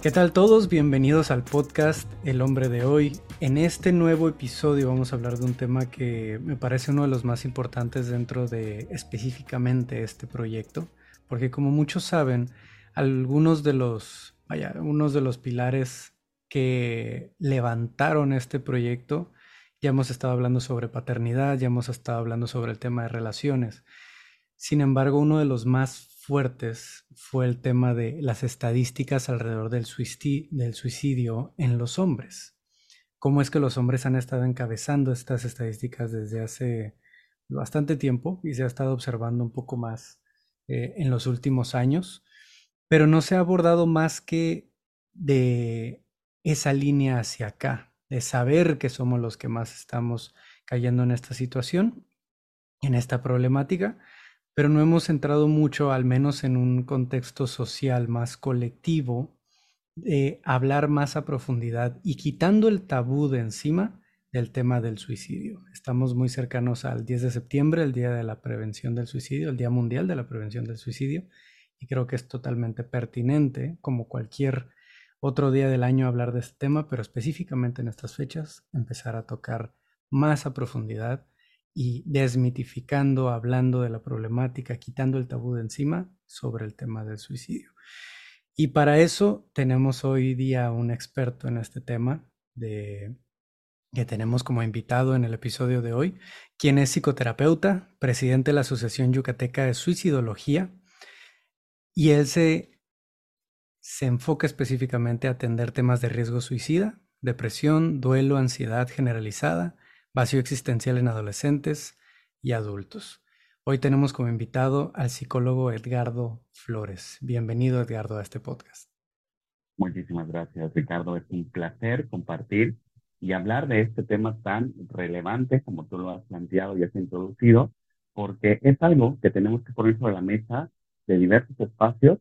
¿Qué tal todos? Bienvenidos al podcast El hombre de hoy. En este nuevo episodio vamos a hablar de un tema que me parece uno de los más importantes dentro de específicamente este proyecto, porque como muchos saben, algunos de los, vaya, unos de los pilares que levantaron este proyecto, ya hemos estado hablando sobre paternidad, ya hemos estado hablando sobre el tema de relaciones. Sin embargo, uno de los más fuertes fue el tema de las estadísticas alrededor del, suicidio en los hombres. Cómo es que los hombres han estado encabezando estas estadísticas desde hace bastante tiempo y se ha estado observando un poco más eh, en los últimos años, pero no se ha abordado más que de esa línea hacia acá, de saber que somos los que más estamos cayendo en esta situación, en esta problemática, pero no hemos entrado mucho, al menos en un contexto social más colectivo, de hablar más a profundidad y quitando el tabú de encima del tema del suicidio. Estamos muy cercanos al 10 de septiembre, el Día de la Prevención del Suicidio, el Día Mundial de la Prevención del Suicidio, y creo que es totalmente pertinente, como cualquier otro día del año, hablar de este tema, pero específicamente en estas fechas, empezar a tocar más a profundidad y desmitificando, hablando de la problemática, quitando el tabú de encima sobre el tema del suicidio. Y para eso tenemos hoy día un experto en este tema de, que tenemos como invitado en el episodio de hoy, quien es psicoterapeuta, presidente de la Asociación Yucateca de Suicidología, y él se, se enfoca específicamente a atender temas de riesgo suicida, depresión, duelo, ansiedad generalizada, Vacío existencial en adolescentes y adultos. Hoy tenemos como invitado al psicólogo Edgardo Flores. Bienvenido Edgardo a este podcast. Muchísimas gracias Ricardo. Es un placer compartir y hablar de este tema tan relevante como tú lo has planteado y has introducido, porque es algo que tenemos que poner sobre la mesa de diversos espacios,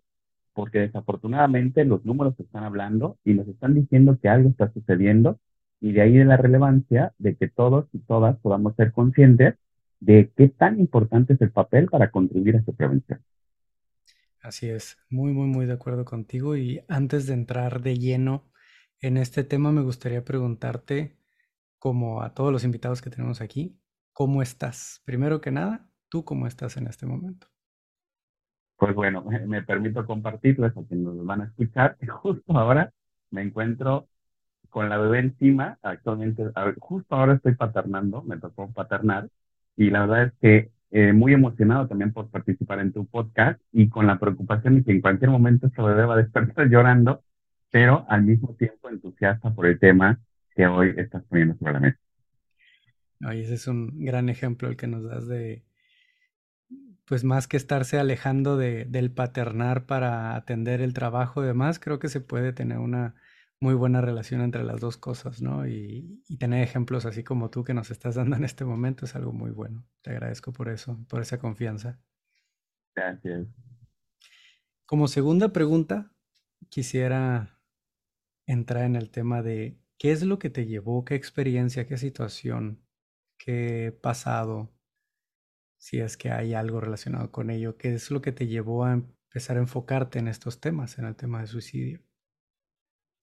porque desafortunadamente los números están hablando y nos están diciendo que algo está sucediendo y de ahí de la relevancia de que todos y todas podamos ser conscientes de qué tan importante es el papel para contribuir a su prevención. Así es, muy, muy, muy de acuerdo contigo. Y antes de entrar de lleno en este tema, me gustaría preguntarte, como a todos los invitados que tenemos aquí, ¿cómo estás? Primero que nada, ¿tú cómo estás en este momento? Pues bueno, me permito compartirles a quienes nos van a escuchar justo ahora me encuentro con la bebé encima, actualmente, justo ahora estoy paternando, me tocó paternar, y la verdad es que eh, muy emocionado también por participar en tu podcast y con la preocupación de que en cualquier momento esta bebé va a despertar llorando, pero al mismo tiempo entusiasta por el tema que hoy estás poniendo sobre la mesa. ese es un gran ejemplo el que nos das de, pues más que estarse alejando de, del paternar para atender el trabajo y demás, creo que se puede tener una muy buena relación entre las dos cosas, ¿no? Y, tener ejemplos así como tú que nos estás dando en este momento es algo muy bueno. Te agradezco por eso, por esa confianza. Gracias. Como segunda pregunta, quisiera entrar en el tema de qué es lo que te llevó, qué experiencia, qué situación, qué pasado, si es que hay algo relacionado con ello, qué es lo que te llevó a empezar a enfocarte en estos temas, en el tema de suicidio.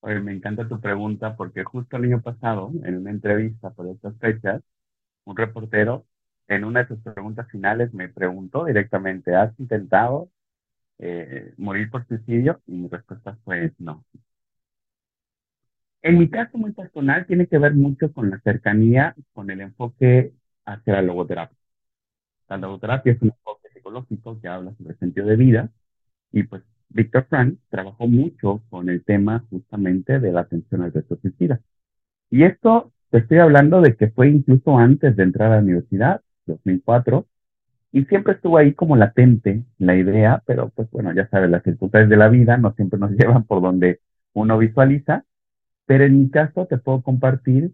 Oye, me encanta tu pregunta porque justo el año pasado, en una entrevista por estas fechas, un reportero en una de sus preguntas finales me preguntó directamente, ¿has intentado eh, morir por suicidio? Y mi respuesta fue no. En mi caso muy personal tiene que ver mucho con la cercanía, con el enfoque hacia la logoterapia. La logoterapia es un enfoque psicológico que habla sobre el sentido de vida y pues Víctor Frank trabajó mucho con el tema justamente de la atención al suicida. Y esto te estoy hablando de que fue incluso antes de entrar a la universidad, 2004, y siempre estuvo ahí como latente la idea, pero pues bueno, ya sabes, las circunstancias de la vida no siempre nos llevan por donde uno visualiza, pero en mi caso te puedo compartir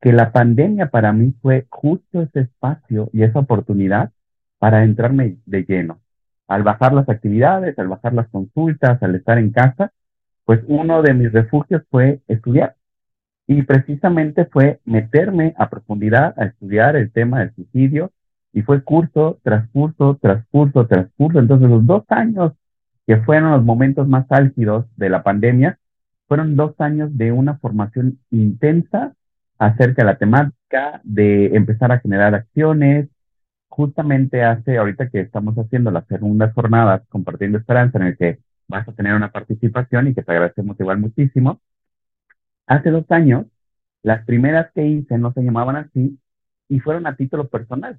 que la pandemia para mí fue justo ese espacio y esa oportunidad para entrarme de lleno al bajar las actividades, al bajar las consultas, al estar en casa, pues uno de mis refugios fue estudiar. Y precisamente fue meterme a profundidad a estudiar el tema del suicidio y fue curso tras curso, tras curso, tras curso. Entonces los dos años que fueron los momentos más álgidos de la pandemia, fueron dos años de una formación intensa acerca de la temática, de empezar a generar acciones. Justamente hace, ahorita que estamos haciendo las segundas jornadas compartiendo esperanza, en el que vas a tener una participación y que te agradecemos igual muchísimo. Hace dos años, las primeras que hice no se llamaban así y fueron a título personal.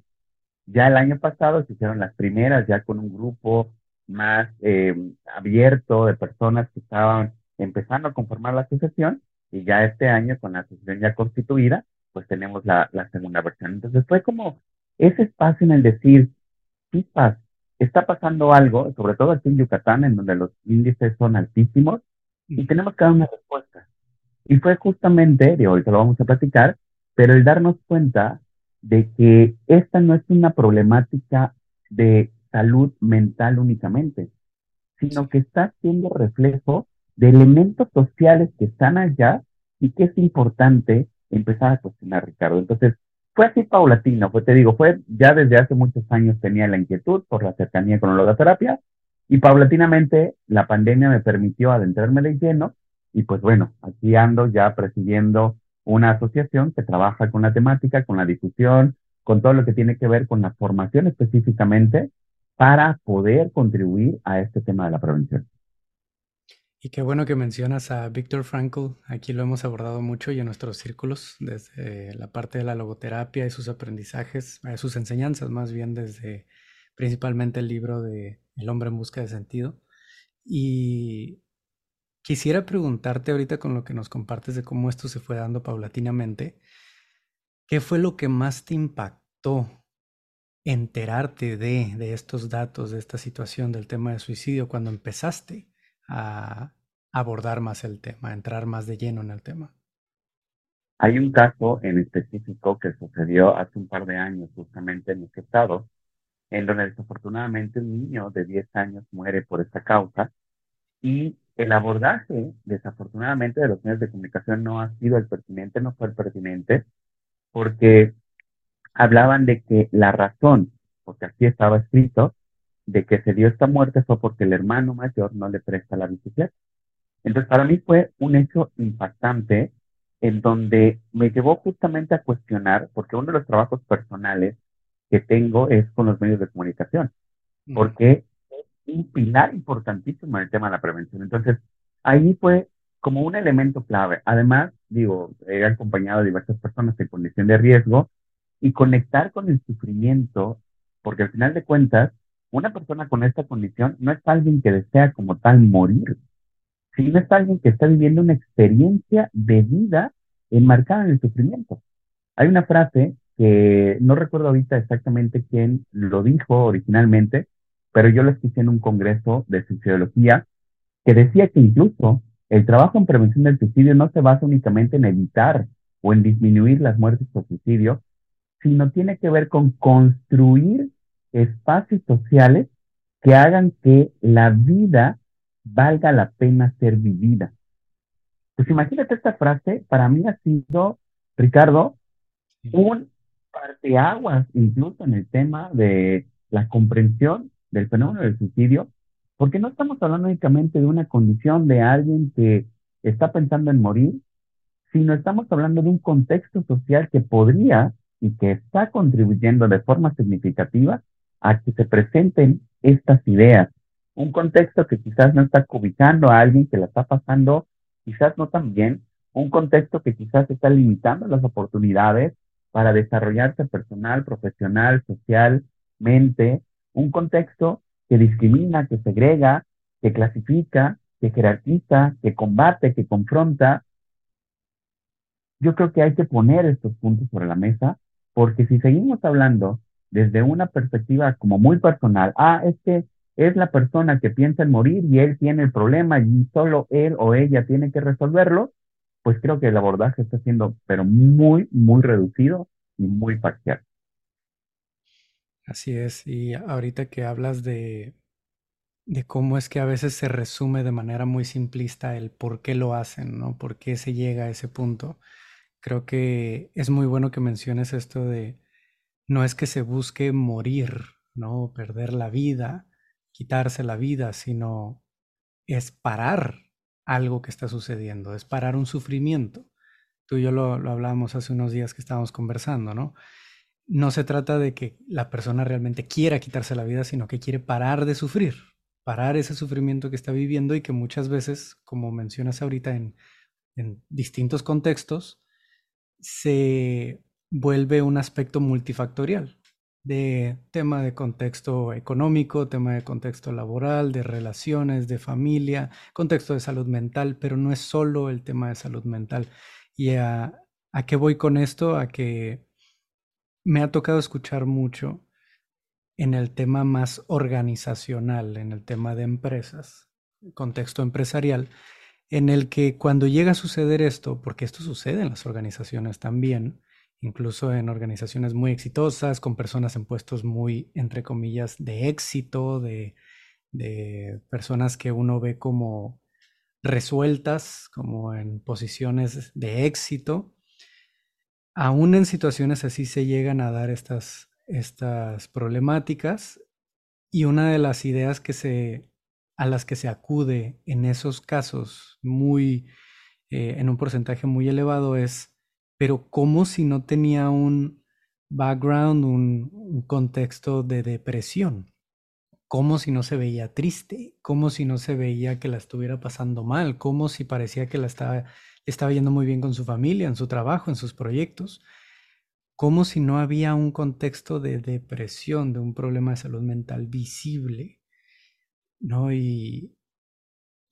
Ya el año pasado se hicieron las primeras, ya con un grupo más eh, abierto de personas que estaban empezando a conformar la asociación y ya este año con la asociación ya constituida, pues tenemos la, la segunda versión. Entonces fue como ese espacio en el decir, paz, está pasando algo, sobre todo aquí en Yucatán, en donde los índices son altísimos, y tenemos que dar una respuesta. Y fue justamente, de hoy te lo vamos a platicar, pero el darnos cuenta de que esta no es una problemática de salud mental únicamente, sino que está siendo reflejo de elementos sociales que están allá y que es importante empezar a cuestionar, Ricardo. Entonces, fue así paulatino, pues te digo, fue ya desde hace muchos años tenía la inquietud por la cercanía con la logoterapia y paulatinamente la pandemia me permitió adentrarme de lleno y pues bueno, aquí ando ya presidiendo una asociación que trabaja con la temática, con la difusión, con todo lo que tiene que ver con la formación específicamente para poder contribuir a este tema de la prevención. Y qué bueno que mencionas a Víctor Frankl. Aquí lo hemos abordado mucho y en nuestros círculos, desde la parte de la logoterapia y sus aprendizajes, eh, sus enseñanzas, más bien desde principalmente el libro de El hombre en busca de sentido. Y quisiera preguntarte ahorita con lo que nos compartes de cómo esto se fue dando paulatinamente, ¿qué fue lo que más te impactó enterarte de, de estos datos, de esta situación del tema de suicidio cuando empezaste a abordar más el tema, a entrar más de lleno en el tema? Hay un caso en específico que sucedió hace un par de años justamente en este estado, en donde desafortunadamente un niño de 10 años muere por esta causa y el abordaje desafortunadamente de los medios de comunicación no ha sido el pertinente, no fue el pertinente, porque hablaban de que la razón, porque así estaba escrito, de que se dio esta muerte fue porque el hermano mayor no le presta la bicicleta. Entonces, para mí fue un hecho impactante en donde me llevó justamente a cuestionar, porque uno de los trabajos personales que tengo es con los medios de comunicación, porque es un pilar importantísimo en el tema de la prevención. Entonces, ahí fue como un elemento clave. Además, digo, he acompañado a diversas personas en condición de riesgo y conectar con el sufrimiento, porque al final de cuentas, una persona con esta condición no es alguien que desea como tal morir, sino es alguien que está viviendo una experiencia de vida enmarcada en el sufrimiento. Hay una frase que no recuerdo ahorita exactamente quién lo dijo originalmente, pero yo lo escuché en un congreso de sociología que decía que incluso el trabajo en prevención del suicidio no se basa únicamente en evitar o en disminuir las muertes por suicidio, sino tiene que ver con construir espacios sociales que hagan que la vida valga la pena ser vivida. Pues imagínate esta frase, para mí ha sido, Ricardo, un parteaguas incluso en el tema de la comprensión del fenómeno del suicidio, porque no estamos hablando únicamente de una condición de alguien que está pensando en morir, sino estamos hablando de un contexto social que podría y que está contribuyendo de forma significativa a que se presenten estas ideas. Un contexto que quizás no está cobijando a alguien que la está pasando, quizás no tan bien, un contexto que quizás está limitando las oportunidades para desarrollarse personal, profesional, socialmente, un contexto que discrimina, que segrega, que clasifica, que jerarquiza, que combate, que confronta. Yo creo que hay que poner estos puntos sobre la mesa porque si seguimos hablando desde una perspectiva como muy personal, ah, es que es la persona que piensa en morir y él tiene el problema y solo él o ella tiene que resolverlo, pues creo que el abordaje está siendo, pero muy, muy reducido y muy parcial. Así es, y ahorita que hablas de, de cómo es que a veces se resume de manera muy simplista el por qué lo hacen, ¿no? ¿Por qué se llega a ese punto? Creo que es muy bueno que menciones esto de no es que se busque morir, ¿no? Perder la vida, quitarse la vida, sino es parar algo que está sucediendo, es parar un sufrimiento. Tú y yo lo, lo hablábamos hace unos días que estábamos conversando, ¿no? No se trata de que la persona realmente quiera quitarse la vida, sino que quiere parar de sufrir, parar ese sufrimiento que está viviendo y que muchas veces, como mencionas ahorita en, en distintos contextos, se vuelve un aspecto multifactorial de tema de contexto económico, tema de contexto laboral, de relaciones, de familia, contexto de salud mental, pero no es solo el tema de salud mental. ¿Y a, qué voy con esto? A que me ha tocado escuchar mucho en el tema más organizacional, en el tema de empresas, contexto empresarial, en el que cuando llega a suceder esto, porque esto sucede en las organizaciones también, incluso en organizaciones muy exitosas, con personas en puestos muy, entre comillas, de éxito, de, personas que uno ve como resueltas, como en posiciones de éxito. Aún en situaciones así se llegan a dar estas, estas problemáticas y una de las ideas a las que se acude en esos casos muy, eh, en un porcentaje muy elevado es pero como si no tenía un background, un, contexto de depresión, como si no se veía triste, como si no se veía que la estuviera pasando mal, como si parecía que la estaba, estaba yendo muy bien con su familia, en su trabajo, en sus proyectos, como si no había un contexto de depresión, de un problema de salud mental visible, ¿no? Y,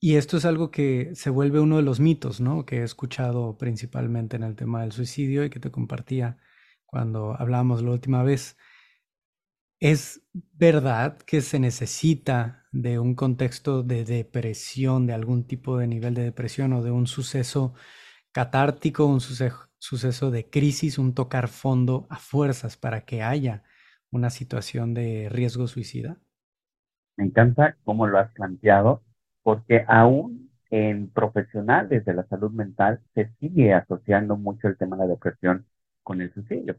y esto es algo que se vuelve uno de los mitos, ¿no? Que he escuchado principalmente en el tema del suicidio y que te compartía cuando hablábamos la última vez. Es verdad que se necesita de un contexto de depresión, de algún tipo de nivel de depresión o de un suceso catártico, un suceso, de crisis, un tocar fondo a fuerzas para que haya una situación de riesgo suicida. Me encanta cómo lo has planteado porque aún en profesionales de la salud mental se sigue asociando mucho el tema de la depresión con el suicidio.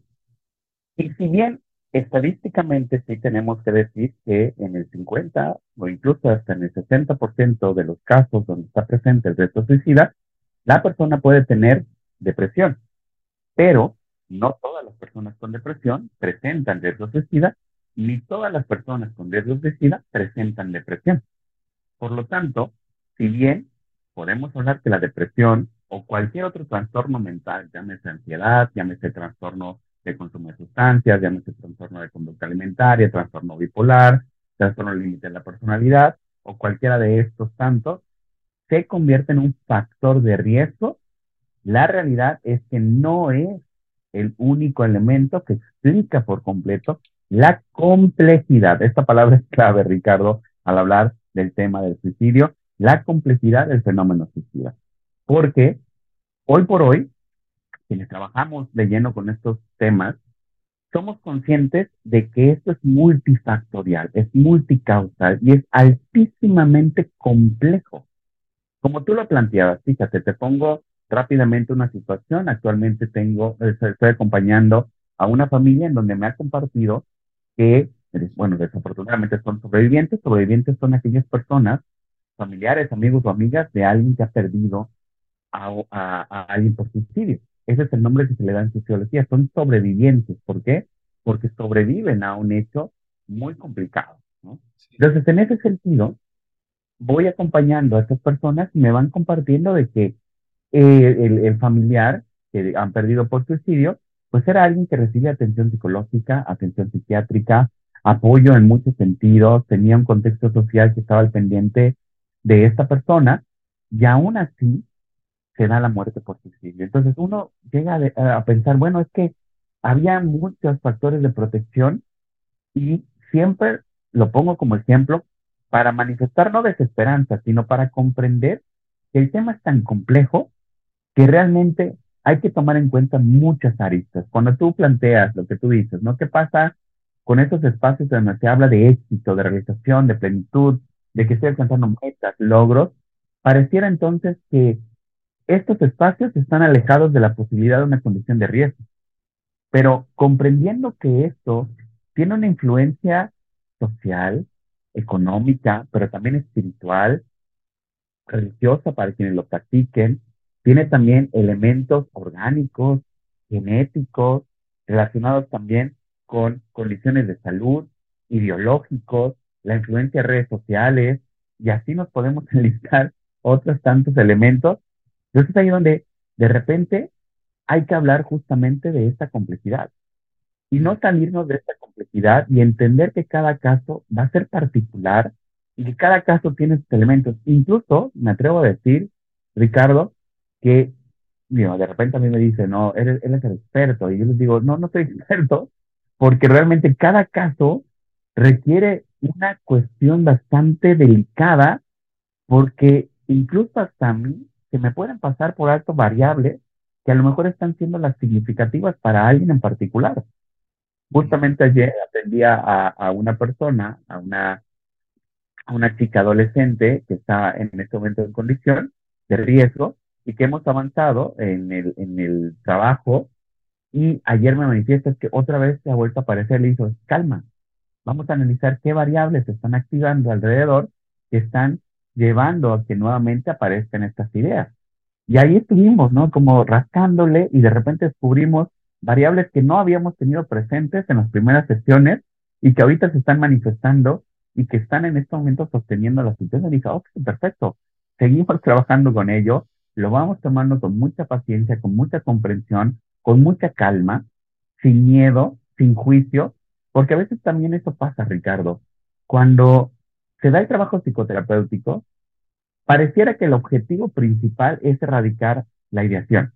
Y si bien estadísticamente sí tenemos que decir que en el 50 o incluso hasta en el 60% de los casos donde está presente el reto suicida, la persona puede tener depresión, pero no todas las personas con depresión presentan riesgo suicida, ni todas las personas con riesgo suicida presentan depresión. Por lo tanto, si bien podemos hablar que la depresión o cualquier otro trastorno mental, llámese ansiedad, llámese trastorno de consumo de sustancias, llámese trastorno de conducta alimentaria, trastorno bipolar, trastorno límite de la personalidad o cualquiera de estos tantos, se convierte en un factor de riesgo, la realidad es que no es el único elemento que explica por completo la complejidad. Esta palabra es clave, Ricardo, al hablar del tema del suicidio, la complejidad del fenómeno suicida. Porque hoy por hoy, quienes trabajamos de lleno con estos temas, somos conscientes de que esto es multifactorial, es multicausal y es altísimamente complejo. Como tú lo planteabas, fíjate, te pongo rápidamente una situación. Actualmente tengo, estoy acompañando a una familia en donde me ha compartido que bueno, desafortunadamente son sobrevivientes. Sobrevivientes son aquellas personas, familiares, amigos o amigas de alguien que ha perdido a, alguien por suicidio. Ese es el nombre que se le da en sociología. Son sobrevivientes. ¿Por qué? Porque sobreviven a un hecho muy complicado. Entonces, en ese sentido, voy acompañando a estas personas y me van compartiendo de que eh, el, el familiar que han perdido por suicidio, pues era alguien que recibe atención psicológica, atención psiquiátrica, apoyo en muchos sentidos, tenía un contexto social que estaba al pendiente de esta persona y aún así se da la muerte por suicidio. Entonces uno llega a, pensar, bueno, es que había muchos factores de protección y siempre lo pongo como ejemplo para manifestar no desesperanza, sino para comprender que el tema es tan complejo que realmente hay que tomar en cuenta muchas aristas. Cuando tú planteas lo que tú dices, ¿no? ¿Qué pasa con esos espacios donde se habla de éxito, de realización, de plenitud, de que estoy alcanzando metas, logros, pareciera entonces que estos espacios están alejados de la posibilidad de una condición de riesgo. Pero comprendiendo que esto tiene una influencia social, económica, pero también espiritual, religiosa para quienes lo practiquen, tiene también elementos orgánicos, genéticos, relacionados también con condiciones de salud, ideológicos, la influencia de redes sociales, y así nos podemos enlistar otros tantos elementos. Entonces es ahí donde de repente hay que hablar justamente de esta complejidad y no salirnos de esta complejidad y entender que cada caso va a ser particular y que cada caso tiene sus elementos. Incluso me atrevo a decir, Ricardo, que de repente a mí me dice, no, él, él es el experto. Y yo les digo, no, no soy experto, porque realmente cada caso requiere una cuestión bastante delicada, porque incluso hasta a mí se me pueden pasar por alto variables que a lo mejor están siendo las significativas para alguien en particular. Justamente ayer atendía a, a una persona, a una, a una chica adolescente que está en este momento en condición de riesgo y que hemos avanzado en el, en el trabajo y ayer me manifiesta que otra vez se ha vuelto a aparecer, le hizo, calma, vamos a analizar qué variables están activando alrededor que están llevando a que nuevamente aparezcan estas ideas. Y ahí estuvimos, ¿no? Como rascándole y de repente descubrimos variables que no habíamos tenido presentes en las primeras sesiones y que ahorita se están manifestando y que están en este momento sosteniendo la situación. Dije, ok, perfecto, seguimos trabajando con ello, lo vamos tomando con mucha paciencia, con mucha comprensión, con mucha calma, sin miedo, sin juicio, porque a veces también eso pasa, Ricardo. Cuando se da el trabajo psicoterapéutico, pareciera que el objetivo principal es erradicar la ideación.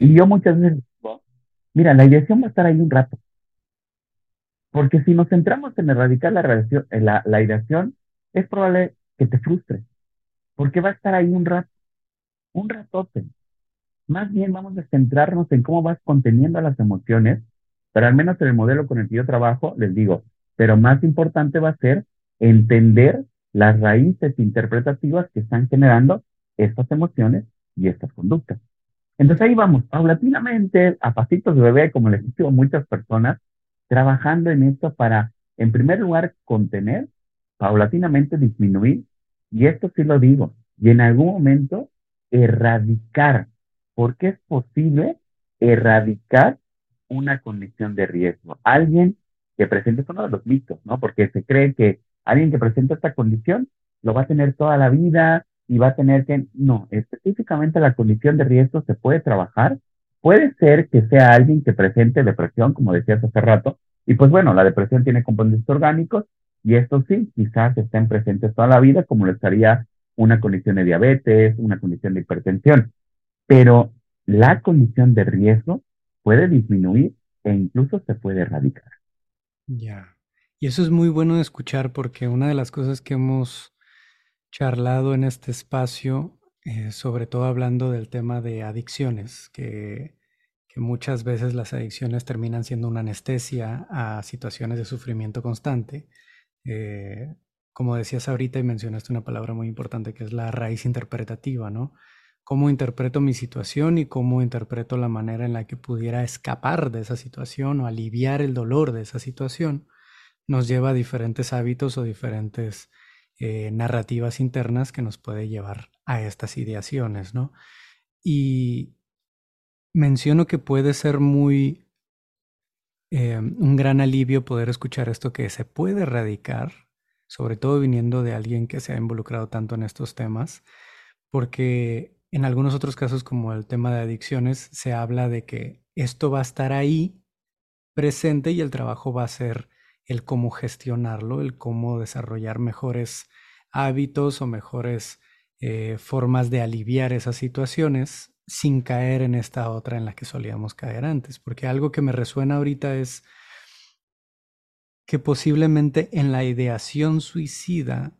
Y yo muchas veces digo, mira, la ideación va a estar ahí un rato. Porque si nos centramos en erradicar la, la, la ideación, es probable que te frustre. Porque va a estar ahí un rato un ratote. Más bien vamos a centrarnos en cómo vas conteniendo las emociones, pero al menos en el modelo con el que yo trabajo, les digo, pero más importante va a ser entender las raíces interpretativas que están generando estas emociones y estas conductas. Entonces ahí vamos, paulatinamente, a pasitos de bebé, como les digo a muchas personas, trabajando en esto para, en primer lugar, contener, paulatinamente disminuir, y esto sí lo digo, y en algún momento erradicar, porque es posible erradicar una condición de riesgo. Alguien que presente, es uno de los mitos, ¿no? Porque se cree que alguien que presenta esta condición lo va a tener toda la vida y va a tener que, no, específicamente la condición de riesgo se puede trabajar. Puede ser que sea alguien que presente depresión, como decías hace rato, y pues bueno, la depresión tiene componentes orgánicos y estos sí, quizás estén presentes toda la vida, como lo estaría una condición de diabetes, una condición de hipertensión, pero la condición de riesgo puede disminuir e incluso se puede erradicar. Ya. Y eso es muy bueno de escuchar porque una de las cosas que hemos charlado en este espacio, eh, sobre todo hablando del tema de adicciones, que, muchas veces las adicciones terminan siendo una anestesia a situaciones de sufrimiento constante. Eh, como decías ahorita y mencionaste una palabra muy importante que es la raíz interpretativa, ¿no? Cómo interpreto mi situación y cómo interpreto la manera en la que pudiera escapar de esa situación o aliviar el dolor de esa situación, nos lleva a diferentes hábitos o diferentes eh, narrativas internas que nos puede llevar a estas ideaciones, ¿no? Y menciono que puede ser muy eh, un gran alivio poder escuchar esto que se puede erradicar sobre todo viniendo de alguien que se ha involucrado tanto en estos temas, porque en algunos otros casos, como el tema de adicciones, se habla de que esto va a estar ahí presente y el trabajo va a ser el cómo gestionarlo, el cómo desarrollar mejores hábitos o mejores eh, formas de aliviar esas situaciones sin caer en esta otra en la que solíamos caer antes. Porque algo que me resuena ahorita es que posiblemente en la ideación suicida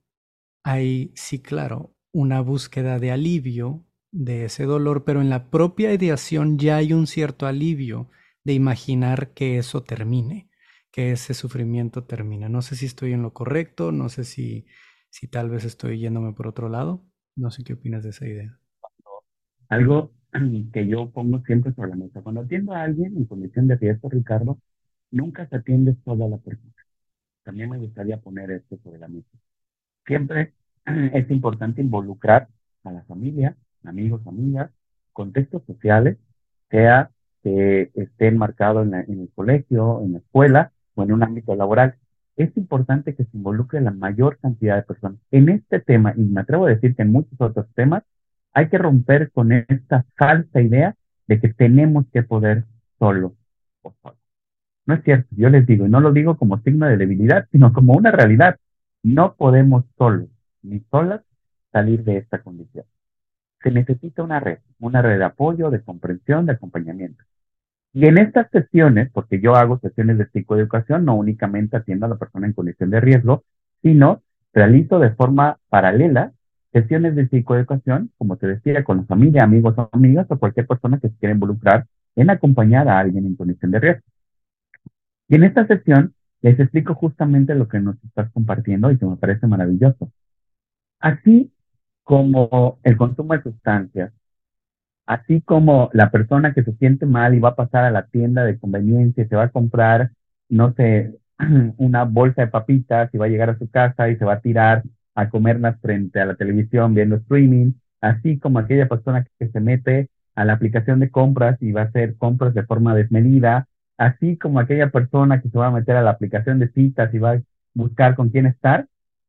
hay, sí, claro, una búsqueda de alivio de ese dolor, pero en la propia ideación ya hay un cierto alivio de imaginar que eso termine, que ese sufrimiento termine. No sé si estoy en lo correcto, no sé si, si tal vez estoy yéndome por otro lado. No sé qué opinas de esa idea. Algo que yo pongo siempre sobre la mesa. Cuando atiendo a alguien en condición de riesgo, Ricardo, nunca se atiende toda la persona. También me gustaría poner esto sobre la mesa. Siempre es importante involucrar a la familia, amigos, amigas, contextos sociales, sea que estén marcados en, en el colegio, en la escuela o en un ámbito laboral. Es importante que se involucre la mayor cantidad de personas. En este tema, y me atrevo a decir que en muchos otros temas, hay que romper con esta falsa idea de que tenemos que poder solo o solo. No es cierto, yo les digo, y no lo digo como signo de debilidad, sino como una realidad. No podemos solos ni solas salir de esta condición. Se necesita una red, una red de apoyo, de comprensión, de acompañamiento. Y en estas sesiones, porque yo hago sesiones de psicoeducación, no únicamente atiendo a la persona en condición de riesgo, sino realizo de forma paralela sesiones de psicoeducación, como te decía, con la familia, amigos o amigas o cualquier persona que se quiera involucrar en acompañar a alguien en condición de riesgo. Y en esta sesión les explico justamente lo que nos estás compartiendo y que me parece maravilloso. Así como el consumo de sustancias, así como la persona que se siente mal y va a pasar a la tienda de conveniencia se va a comprar, no sé, una bolsa de papitas y va a llegar a su casa y se va a tirar a comerlas frente a la televisión viendo streaming, así como aquella persona que se mete a la aplicación de compras y va a hacer compras de forma desmedida, así como aquella persona que se va a meter a la aplicación de citas y va a buscar con quién estar,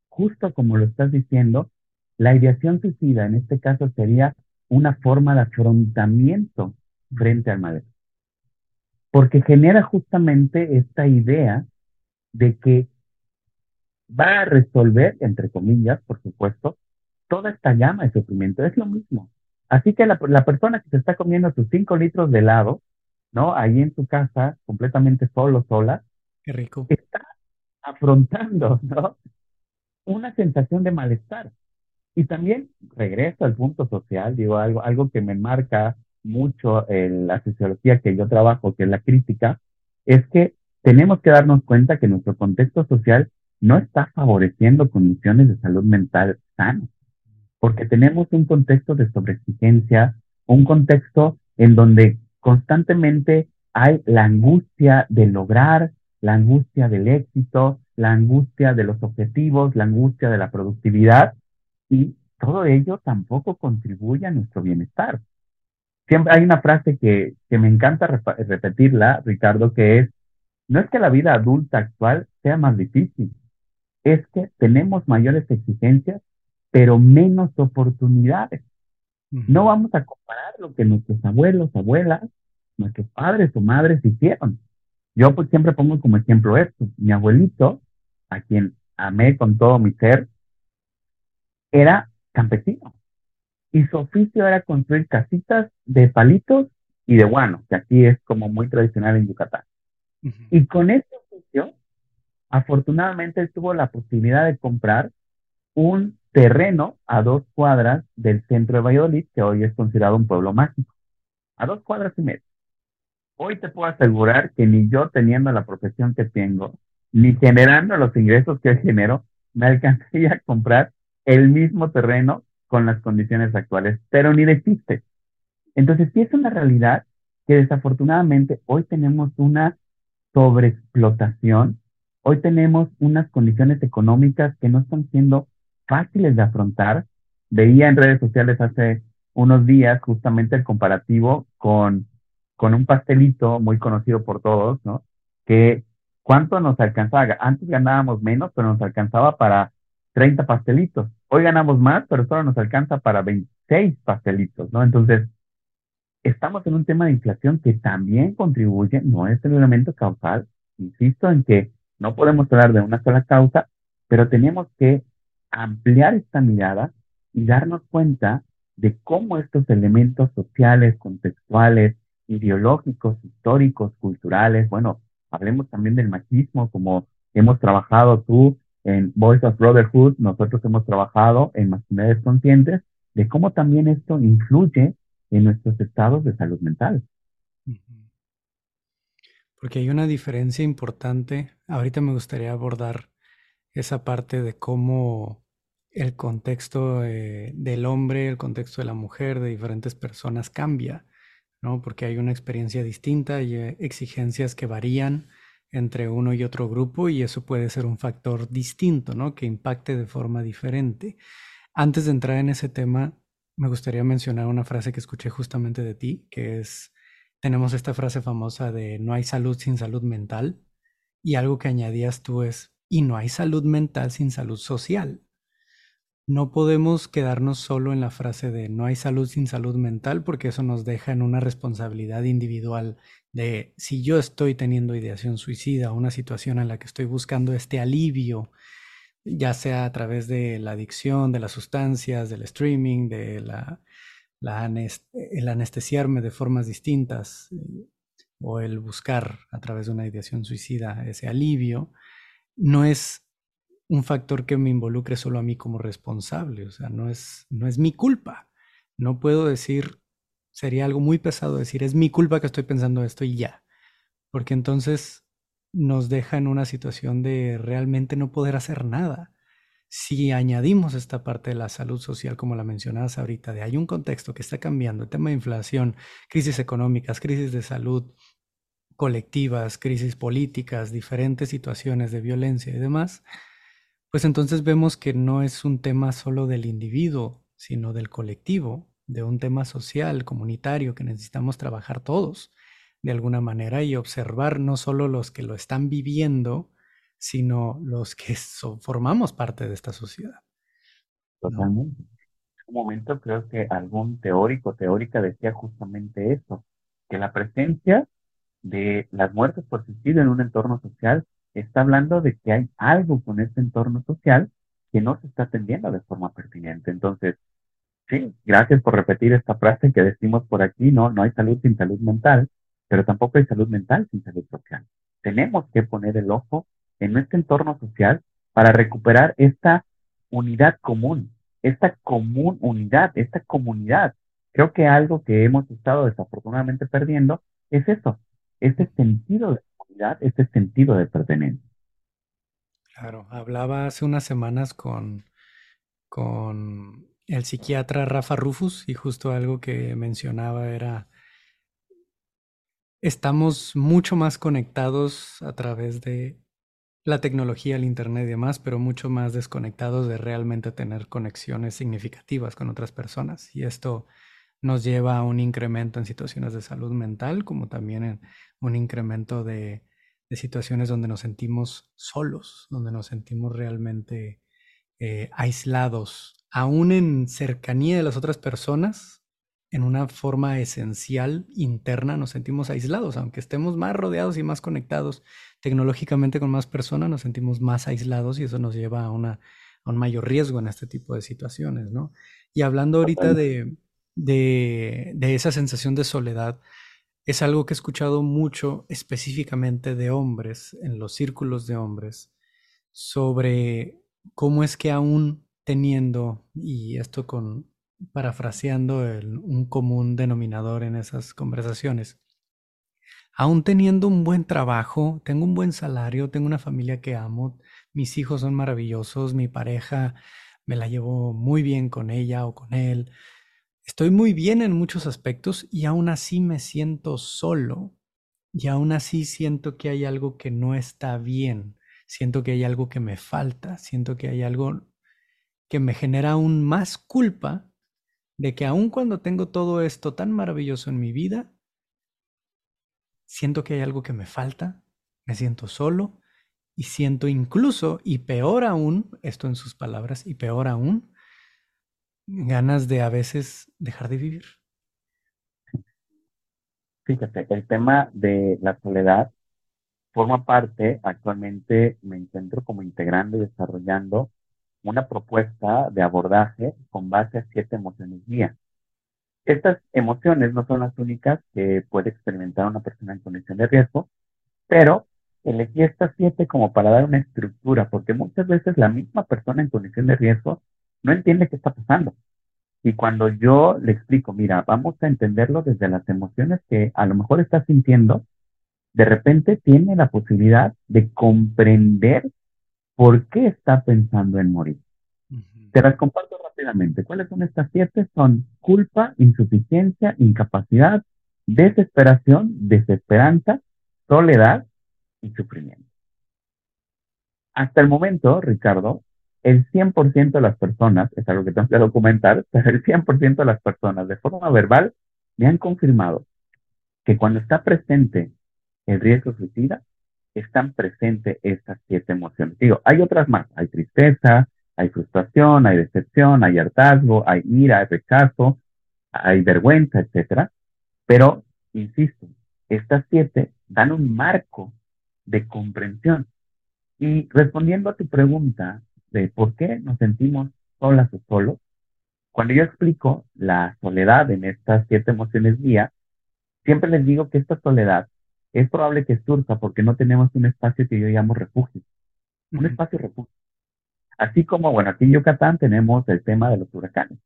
justo como lo estás diciendo, la ideación suicida en este caso sería una forma de afrontamiento frente al mal. Porque genera justamente esta idea de que va a resolver, entre comillas, por supuesto, toda esta llama de sufrimiento. Es lo mismo. Así que la, la persona que se está comiendo sus cinco litros de helado, ¿no? Ahí en su casa, completamente solo, sola. Qué rico. Está afrontando, ¿no? Una sensación de malestar. Y también regreso al punto social, digo, algo, algo que me marca mucho en la sociología que yo trabajo, que es la crítica, es que tenemos que darnos cuenta que nuestro contexto social no está favoreciendo condiciones de salud mental sanas, porque tenemos un contexto de sobreexigencia, un contexto en donde constantemente hay la angustia de lograr, la angustia del éxito, la angustia de los objetivos, la angustia de la productividad, y todo ello tampoco contribuye a nuestro bienestar. Siempre hay una frase que, que me encanta repetirla, Ricardo, que es, no es que la vida adulta actual sea más difícil, es que tenemos mayores exigencias, pero menos oportunidades. No vamos a comparar lo que nuestros abuelos, abuelas, nuestros padres o madres hicieron. Yo pues siempre pongo como ejemplo esto. Mi abuelito, a quien amé con todo mi ser, era campesino. Y su oficio era construir casitas de palitos y de guano, que aquí es como muy tradicional en Yucatán. Y con ese oficio, afortunadamente él tuvo la posibilidad de comprar un terreno a dos cuadras del centro de Valladolid, que hoy es considerado un pueblo mágico. A dos cuadras y media. Hoy te puedo asegurar que ni yo teniendo la profesión que tengo, ni generando los ingresos que genero, me alcanzaría a comprar el mismo terreno con las condiciones actuales, pero ni de chiste. Entonces, sí es una realidad que desafortunadamente hoy tenemos una sobreexplotación, hoy tenemos unas condiciones económicas que no están siendo fáciles de afrontar. Veía en redes sociales hace unos días justamente el comparativo con, con un pastelito muy conocido por todos, ¿no? Que cuánto nos alcanzaba. Antes ganábamos menos, pero nos alcanzaba para 30 pastelitos. Hoy ganamos más, pero solo nos alcanza para 26 pastelitos, ¿no? Entonces, estamos en un tema de inflación que también contribuye, no es el elemento causal, insisto en que no podemos hablar de una sola causa, pero tenemos que ampliar esta mirada y darnos cuenta de cómo estos elementos sociales, contextuales, ideológicos, históricos, culturales, bueno, hablemos también del machismo, como hemos trabajado tú en Voice of Brotherhood, nosotros hemos trabajado en masculinidades conscientes de cómo también esto influye en nuestros estados de salud mental. Porque hay una diferencia importante. Ahorita me gustaría abordar esa parte de cómo el contexto eh, del hombre, el contexto de la mujer, de diferentes personas cambia, ¿no? Porque hay una experiencia distinta y eh, exigencias que varían entre uno y otro grupo y eso puede ser un factor distinto, ¿no? Que impacte de forma diferente. Antes de entrar en ese tema, me gustaría mencionar una frase que escuché justamente de ti, que es, tenemos esta frase famosa de no hay salud sin salud mental y algo que añadías tú es, y no hay salud mental sin salud social. No podemos quedarnos solo en la frase de no hay salud sin salud mental porque eso nos deja en una responsabilidad individual de si yo estoy teniendo ideación suicida, una situación en la que estoy buscando este alivio, ya sea a través de la adicción, de las sustancias, del streaming, de la, el anestesiarme de formas distintas eh, o el buscar a través de una ideación suicida ese alivio, no es un factor que me involucre solo a mí como responsable, o sea, no es, no es mi culpa. No puedo decir, sería algo muy pesado decir, es mi culpa que estoy pensando esto y ya, porque entonces nos deja en una situación de realmente no poder hacer nada. Si añadimos esta parte de la salud social, como la mencionabas ahorita, de hay un contexto que está cambiando, el tema de inflación, crisis económicas, crisis de salud colectivas, crisis políticas, diferentes situaciones de violencia y demás, pues entonces vemos que no es un tema solo del individuo, sino del colectivo, de un tema social, comunitario, que necesitamos trabajar todos de alguna manera y observar no solo los que lo están viviendo, sino los que formamos parte de esta sociedad. Totalmente. En un momento creo que algún teórico, teórica decía justamente eso, que la presencia de las muertes por suicidio en un entorno social está hablando de que hay algo con este entorno social que no se está atendiendo de forma pertinente. Entonces, sí, gracias por repetir esta frase que decimos por aquí, no, no hay salud sin salud mental, pero tampoco hay salud mental sin salud social. Tenemos que poner el ojo en nuestro entorno social para recuperar esta unidad común, esta común unidad, esta comunidad. Creo que algo que hemos estado desafortunadamente perdiendo es eso, este sentido de este sentido de pertenencia. Claro, hablaba hace unas semanas con, con el psiquiatra Rafa Rufus y justo algo que mencionaba era, estamos mucho más conectados a través de la tecnología, el Internet y demás, pero mucho más desconectados de realmente tener conexiones significativas con otras personas. Y esto nos lleva a un incremento en situaciones de salud mental, como también en un incremento de de situaciones donde nos sentimos solos, donde nos sentimos realmente eh, aislados, aún en cercanía de las otras personas, en una forma esencial interna nos sentimos aislados, aunque estemos más rodeados y más conectados tecnológicamente con más personas, nos sentimos más aislados y eso nos lleva a, una, a un mayor riesgo en este tipo de situaciones, ¿no? Y hablando ahorita de, de, de esa sensación de soledad, es algo que he escuchado mucho específicamente de hombres, en los círculos de hombres, sobre cómo es que aún teniendo, y esto con parafraseando un común denominador en esas conversaciones, aún teniendo un buen trabajo, tengo un buen salario, tengo una familia que amo, mis hijos son maravillosos, mi pareja me la llevo muy bien con ella o con él, Estoy muy bien en muchos aspectos y aún así me siento solo y aún así siento que hay algo que no está bien, siento que hay algo que me falta, siento que hay algo que me genera aún más culpa de que aun cuando tengo todo esto tan maravilloso en mi vida, siento que hay algo que me falta, me siento solo y siento incluso, y peor aún, esto en sus palabras, y peor aún, ganas de a veces dejar de vivir. Fíjate, el tema de la soledad forma parte, actualmente me encuentro como integrando y desarrollando una propuesta de abordaje con base a siete emociones guía. Estas emociones no son las únicas que puede experimentar una persona en condición de riesgo, pero elegí estas siete como para dar una estructura, porque muchas veces la misma persona en condición de riesgo no entiende qué está pasando. Y cuando yo le explico, mira, vamos a entenderlo desde las emociones que a lo mejor está sintiendo, de repente tiene la posibilidad de comprender por qué está pensando en morir. Te las comparto rápidamente. ¿Cuáles son estas siete? Son culpa, insuficiencia, incapacidad, desesperación, desesperanza, soledad, y sufrimiento. Hasta el momento, Ricardo, el 100% de las personas, es algo que tengo que documentar, pero el 100% de las personas de forma verbal me han confirmado que cuando está presente el riesgo suicida, están presentes estas siete emociones. Digo, hay otras más, hay tristeza, hay frustración, hay decepción, hay hartazgo, hay ira, hay rechazo, hay vergüenza, etcétera. Pero, insisto, estas siete dan un marco de comprensión. Y respondiendo a tu pregunta de por qué nos sentimos solas o solos, cuando yo explico la soledad en estas siete emociones guía, siempre les digo que esta soledad es probable que surja porque no tenemos un espacio que yo llamo refugio. Un espacio refugio. Así como, bueno, aquí en Yucatán tenemos el tema de los huracanes.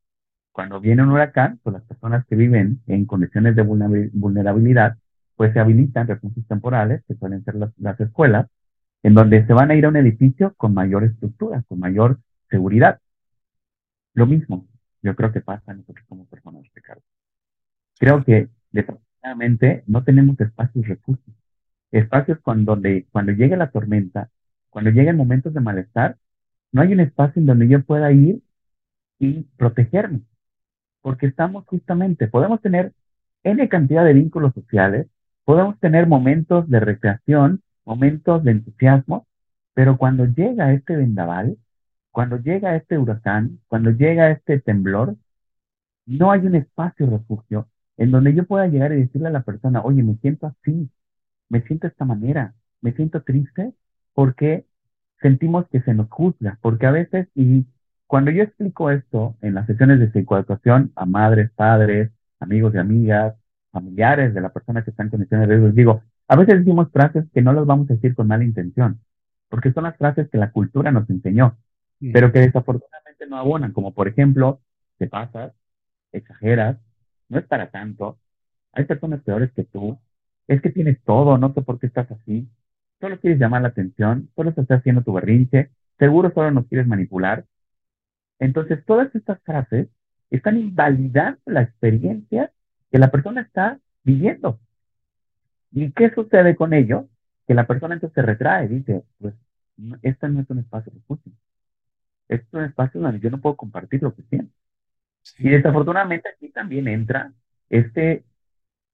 Cuando viene un huracán, pues las personas que viven en condiciones de vulnerabilidad, pues se habilitan refugios temporales, que suelen ser las, escuelas, en donde se van a ir a un edificio con mayor estructura, con mayor seguridad. Lo mismo, yo creo que pasa nosotros como personas, Ricardo. Creo que no tenemos espacios refugios. Espacios cuando, cuando llegue la tormenta, cuando lleguen momentos de malestar, no hay un espacio en donde yo pueda ir y protegerme. Porque estamos justamente, podemos tener N cantidad de vínculos sociales, podemos tener momentos de recreación, momentos de entusiasmo, pero cuando llega este vendaval, cuando llega este huracán, cuando llega este temblor, no hay un espacio refugio en donde yo pueda llegar y decirle a la persona, oye, me siento así, me siento de esta manera, me siento triste porque sentimos que se nos juzga, porque a veces, y cuando yo explico esto en las sesiones de psicoeducación a madres, padres, amigos y amigas, familiares de la persona que está en condiciones de riesgo, digo, a veces decimos frases que no las vamos a decir con mala intención, porque son las frases que la cultura nos enseñó, pero que desafortunadamente no abonan, como por ejemplo, te pasas, exageras, no es para tanto, hay personas peores que tú, es que tienes todo, no sé por qué estás así, solo quieres llamar la atención, solo estás haciendo tu berrinche, seguro solo nos quieres manipular. Entonces, todas estas frases están invalidando la experiencia que la persona está viviendo. ¿Y qué sucede con ello? Que la persona entonces se retrae, dice, pues, este no es un espacio refugio. Este es un espacio donde yo no puedo compartir lo que siento. Y desafortunadamente aquí también entra este,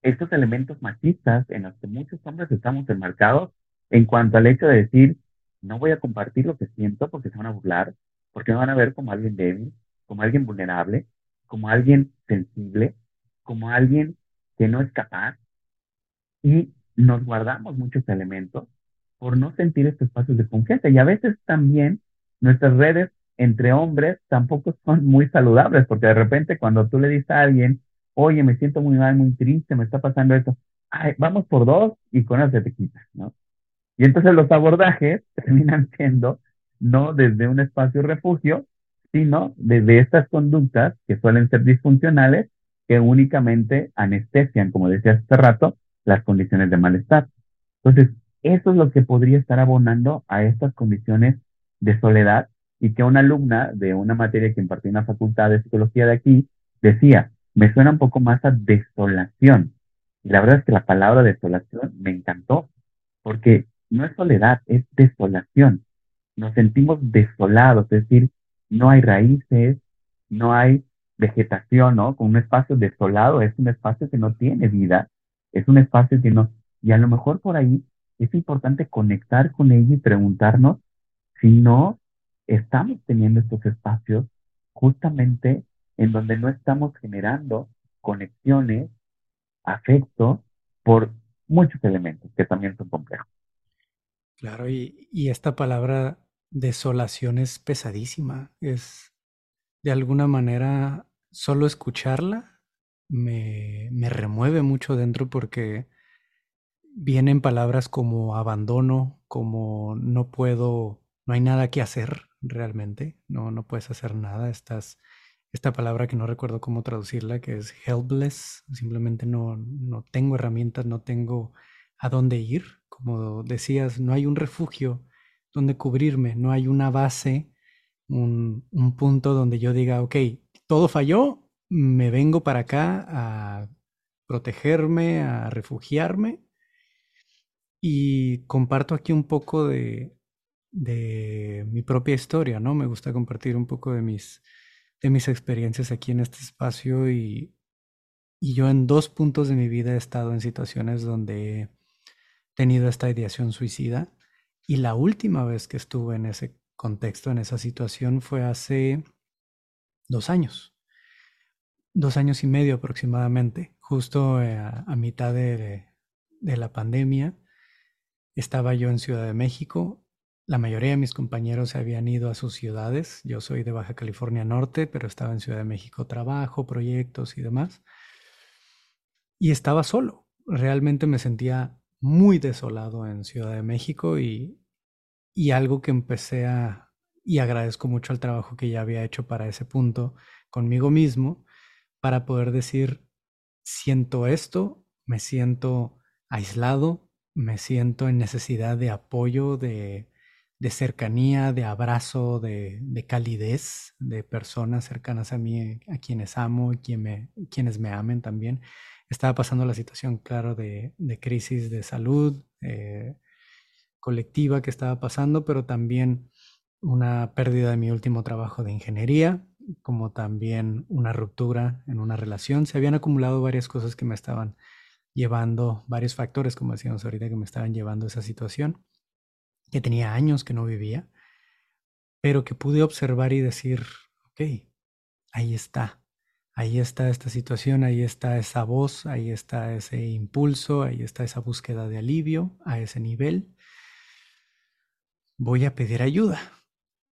estos elementos machistas en los que muchos hombres estamos enmarcados en cuanto al hecho de decir, no voy a compartir lo que siento porque se van a burlar, porque me van a ver como alguien débil, como alguien vulnerable, como alguien sensible, como alguien que no es capaz. Y nos guardamos muchos elementos por no sentir estos espacios de confianza. Y a veces también nuestras redes entre hombres tampoco son muy saludables, porque de repente cuando tú le dices a alguien, oye, me siento muy mal, muy triste, me está pasando esto, Ay, vamos por dos y con eso se te quita, ¿no? Y entonces los abordajes terminan siendo no desde un espacio refugio, sino desde estas conductas que suelen ser disfuncionales que únicamente anestesian, como decía hace rato, las condiciones de malestar. Entonces, eso es lo que podría estar abonando a estas condiciones de soledad y que una alumna de una materia que impartía en la facultad de psicología de aquí decía, me suena un poco más a desolación. Y la verdad es que la palabra desolación me encantó, porque no es soledad, es desolación. Nos sentimos desolados, es decir, no hay raíces, no hay vegetación, ¿no? Con un espacio desolado es un espacio que no tiene vida, es un espacio que no, y a lo mejor por ahí es importante conectar con ella y preguntarnos si no estamos teniendo estos espacios justamente en donde no estamos generando conexiones, afecto por muchos elementos que también son complejos. Claro, y, esta palabra desolación es pesadísima. Es de alguna manera solo escucharla me, me remueve mucho dentro porque vienen palabras como abandono, como no puedo, no hay nada que hacer realmente, no, no puedes hacer nada, estás, esta palabra que no recuerdo cómo traducirla, que es helpless, simplemente no, no tengo herramientas, no tengo a dónde ir, como decías, no hay un refugio donde cubrirme, no hay una base, un, un punto donde yo diga, ok, todo falló, me vengo para acá a protegerme, a refugiarme Y comparto aquí un poco de, de mi propia historia, ¿no? Me gusta compartir un poco de mis, de mis experiencias aquí en este espacio y, y yo en dos puntos de mi vida he estado en situaciones donde he tenido esta ideación suicida y la última vez que estuve en ese contexto, en esa situación, fue hace dos años, dos años y medio aproximadamente, justo eh, a, mitad de, de la pandemia. Estaba yo en Ciudad de México la mayoría de mis compañeros se habían ido a sus ciudades. Yo soy de Baja California Norte, pero estaba en Ciudad de México, trabajo, proyectos y demás. Y estaba solo. Realmente me sentía muy desolado en Ciudad de México y, y algo que empecé a, y agradezco mucho el trabajo que ya había hecho para ese punto conmigo mismo, para poder decir, siento esto, me siento aislado, me siento en necesidad de apoyo, de, de cercanía, de abrazo, de, calidez, de personas cercanas a mí, a quienes amo y quienes me amen también. Estaba pasando la situación, claro, de, crisis de salud eh, colectiva que estaba pasando, pero también una pérdida de mi último trabajo de ingeniería, como también una ruptura en una relación. Se habían acumulado varias cosas que me estaban llevando, varios factores, como decíamos ahorita, que me estaban llevando a esa situación que tenía años que no vivía, pero que pude observar y decir, ok, ahí está, ahí está esta situación, ahí está esa voz, ahí está ese impulso, ahí está esa búsqueda de alivio a ese nivel. Voy a pedir ayuda.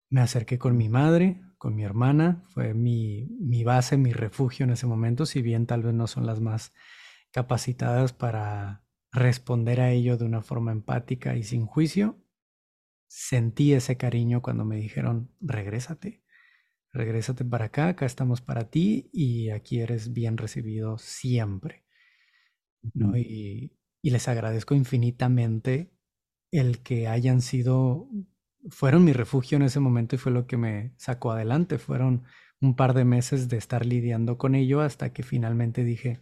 Me acerqué con mi madre, con mi hermana, fue mi, mi base, mi refugio en ese momento, si bien tal vez no son las más capacitadas para responder a ello de una forma empática y sin juicio, sentí ese cariño cuando me dijeron, regrésate, regrésate para acá, acá estamos para ti y aquí eres bien recibido siempre. ¿no? Y, y les agradezco infinitamente el que hayan sido, fueron mi refugio en ese momento y fue lo que me sacó adelante. Fueron un par de meses de estar lidiando con ello hasta que finalmente dije,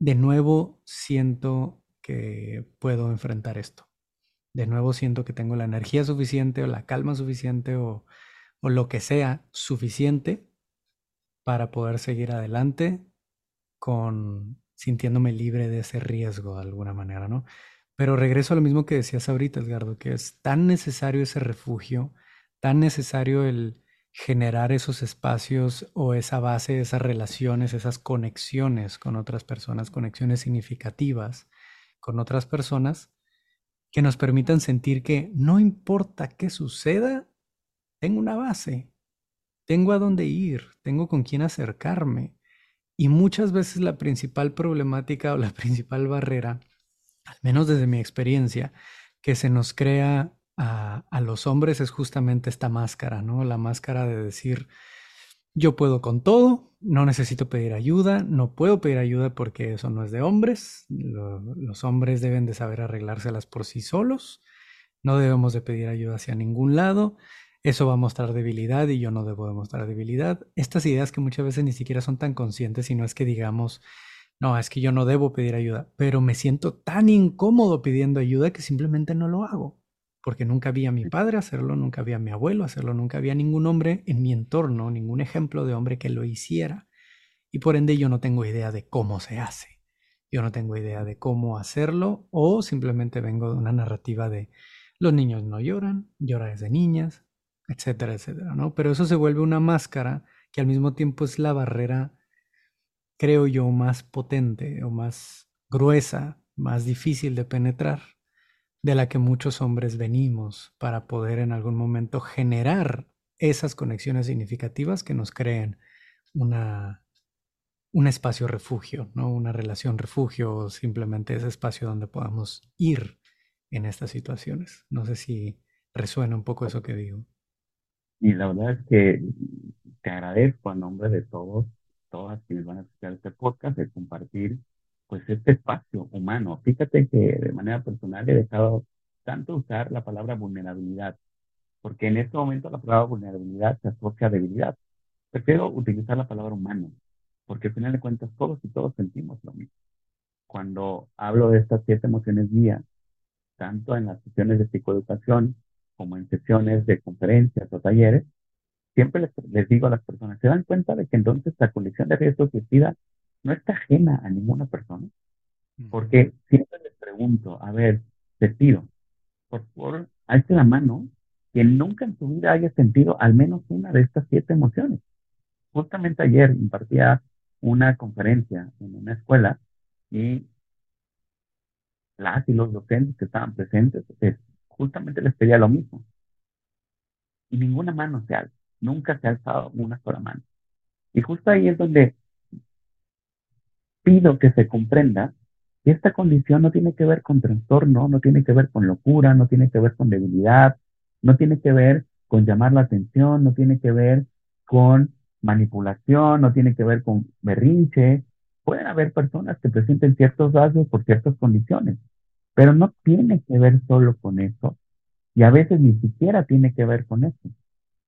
de nuevo siento que puedo enfrentar esto de nuevo siento que tengo la energía suficiente o la calma suficiente o, lo que sea suficiente para poder seguir adelante con sintiéndome libre de ese riesgo de alguna manera, ¿no? Pero regreso a lo mismo que decías ahorita, Edgardo, que es tan necesario ese refugio, tan necesario el generar esos espacios o esa base, esas relaciones, esas conexiones con otras personas, conexiones significativas con otras personas, que nos permitan sentir que no importa qué suceda, tengo una base, tengo a dónde ir, tengo con quién acercarme. Y muchas veces la principal problemática o la principal barrera, al menos desde mi experiencia, que se nos crea a, a los hombres es justamente esta máscara, ¿no? La máscara de decir, yo puedo con todo, no necesito pedir ayuda, no puedo pedir ayuda porque eso no es de hombres. los hombres deben de saber arreglárselas por sí solos. No debemos de pedir ayuda hacia ningún lado. Eso va a mostrar debilidad y yo no debo demostrar debilidad. Estas ideas que muchas veces ni siquiera son tan conscientes, sino es que digamos, no, es que yo no debo pedir ayuda, pero me siento tan incómodo pidiendo ayuda que simplemente no lo hago porque nunca vi a mi padre hacerlo, nunca vi a mi abuelo hacerlo, nunca había ningún hombre en mi entorno, ningún ejemplo de hombre que lo hiciera. Y por ende yo no tengo idea de cómo se hace. Yo no tengo idea de cómo hacerlo o simplemente vengo de una narrativa de los niños no lloran, llora desde niñas, etcétera, etcétera, ¿no? Pero eso se vuelve una máscara que al mismo tiempo es la barrera, creo yo, más potente o más gruesa, más difícil de penetrar de la que muchos hombres venimos para poder en algún momento generar esas conexiones significativas que nos creen una, un espacio refugio, ¿no? una relación refugio o simplemente ese espacio donde podamos ir en estas situaciones. No sé si resuena un poco eso que digo. Y la verdad es que te agradezco a nombre de todos, todas quienes van a escuchar este podcast, de compartir pues este espacio humano. Fíjate que de manera personal he dejado tanto usar la palabra vulnerabilidad, porque en este momento la palabra vulnerabilidad se asocia a debilidad. Prefiero utilizar la palabra humano, porque al final de cuentas todos y todos sentimos lo mismo. Cuando hablo de estas siete emociones guía, tanto en las sesiones de psicoeducación como en sesiones de conferencias o talleres, siempre les, digo a las personas, ¿se dan cuenta de que entonces la condición de riesgo suicida no está ajena a ninguna persona? Porque siempre les pregunto, a ver, te pido, por favor, hazte la mano que nunca en su vida haya sentido al menos una de estas siete emociones. Justamente ayer impartía una conferencia en una escuela y las y los docentes que estaban presentes, justamente les pedía lo mismo. Y ninguna mano se alza, nunca se ha alzado una sola mano. Y justo ahí es donde pido que se comprenda que esta condición no tiene que ver con trastorno, no tiene que ver con locura, no tiene que ver con debilidad, no tiene que ver con llamar la atención, no tiene que ver con manipulación, no tiene que ver con berrinche. Pueden haber personas que presenten ciertos rasgos por ciertas condiciones, pero no tiene que ver solo con eso, y a veces ni siquiera tiene que ver con eso,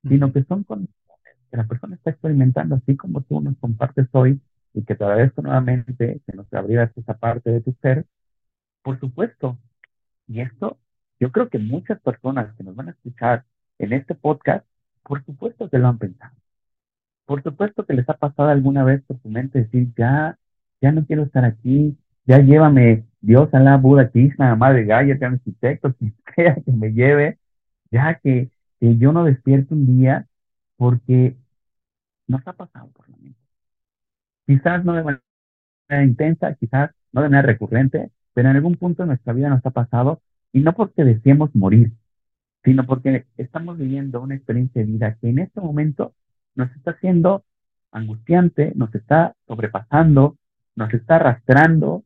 sino que son condiciones que la persona está experimentando, así como tú nos compartes hoy, y que te agradezco nuevamente que nos abrieras esa parte de tu ser, por supuesto. Y esto, yo creo que muchas personas que nos van a escuchar en este podcast, por supuesto que lo han pensado. Por supuesto que les ha pasado alguna vez por su mente decir, ya, ya no quiero estar aquí, ya llévame Dios, Alá, Buda, Krishna, Madre Gaia, que arquitecto, que sea que me lleve, ya que, que yo no despierte un día porque nos ha pasado mente. Quizás no de manera intensa, quizás no de manera recurrente, pero en algún punto de nuestra vida nos ha pasado y no porque deseemos morir, sino porque estamos viviendo una experiencia de vida que en este momento nos está haciendo angustiante, nos está sobrepasando, nos está arrastrando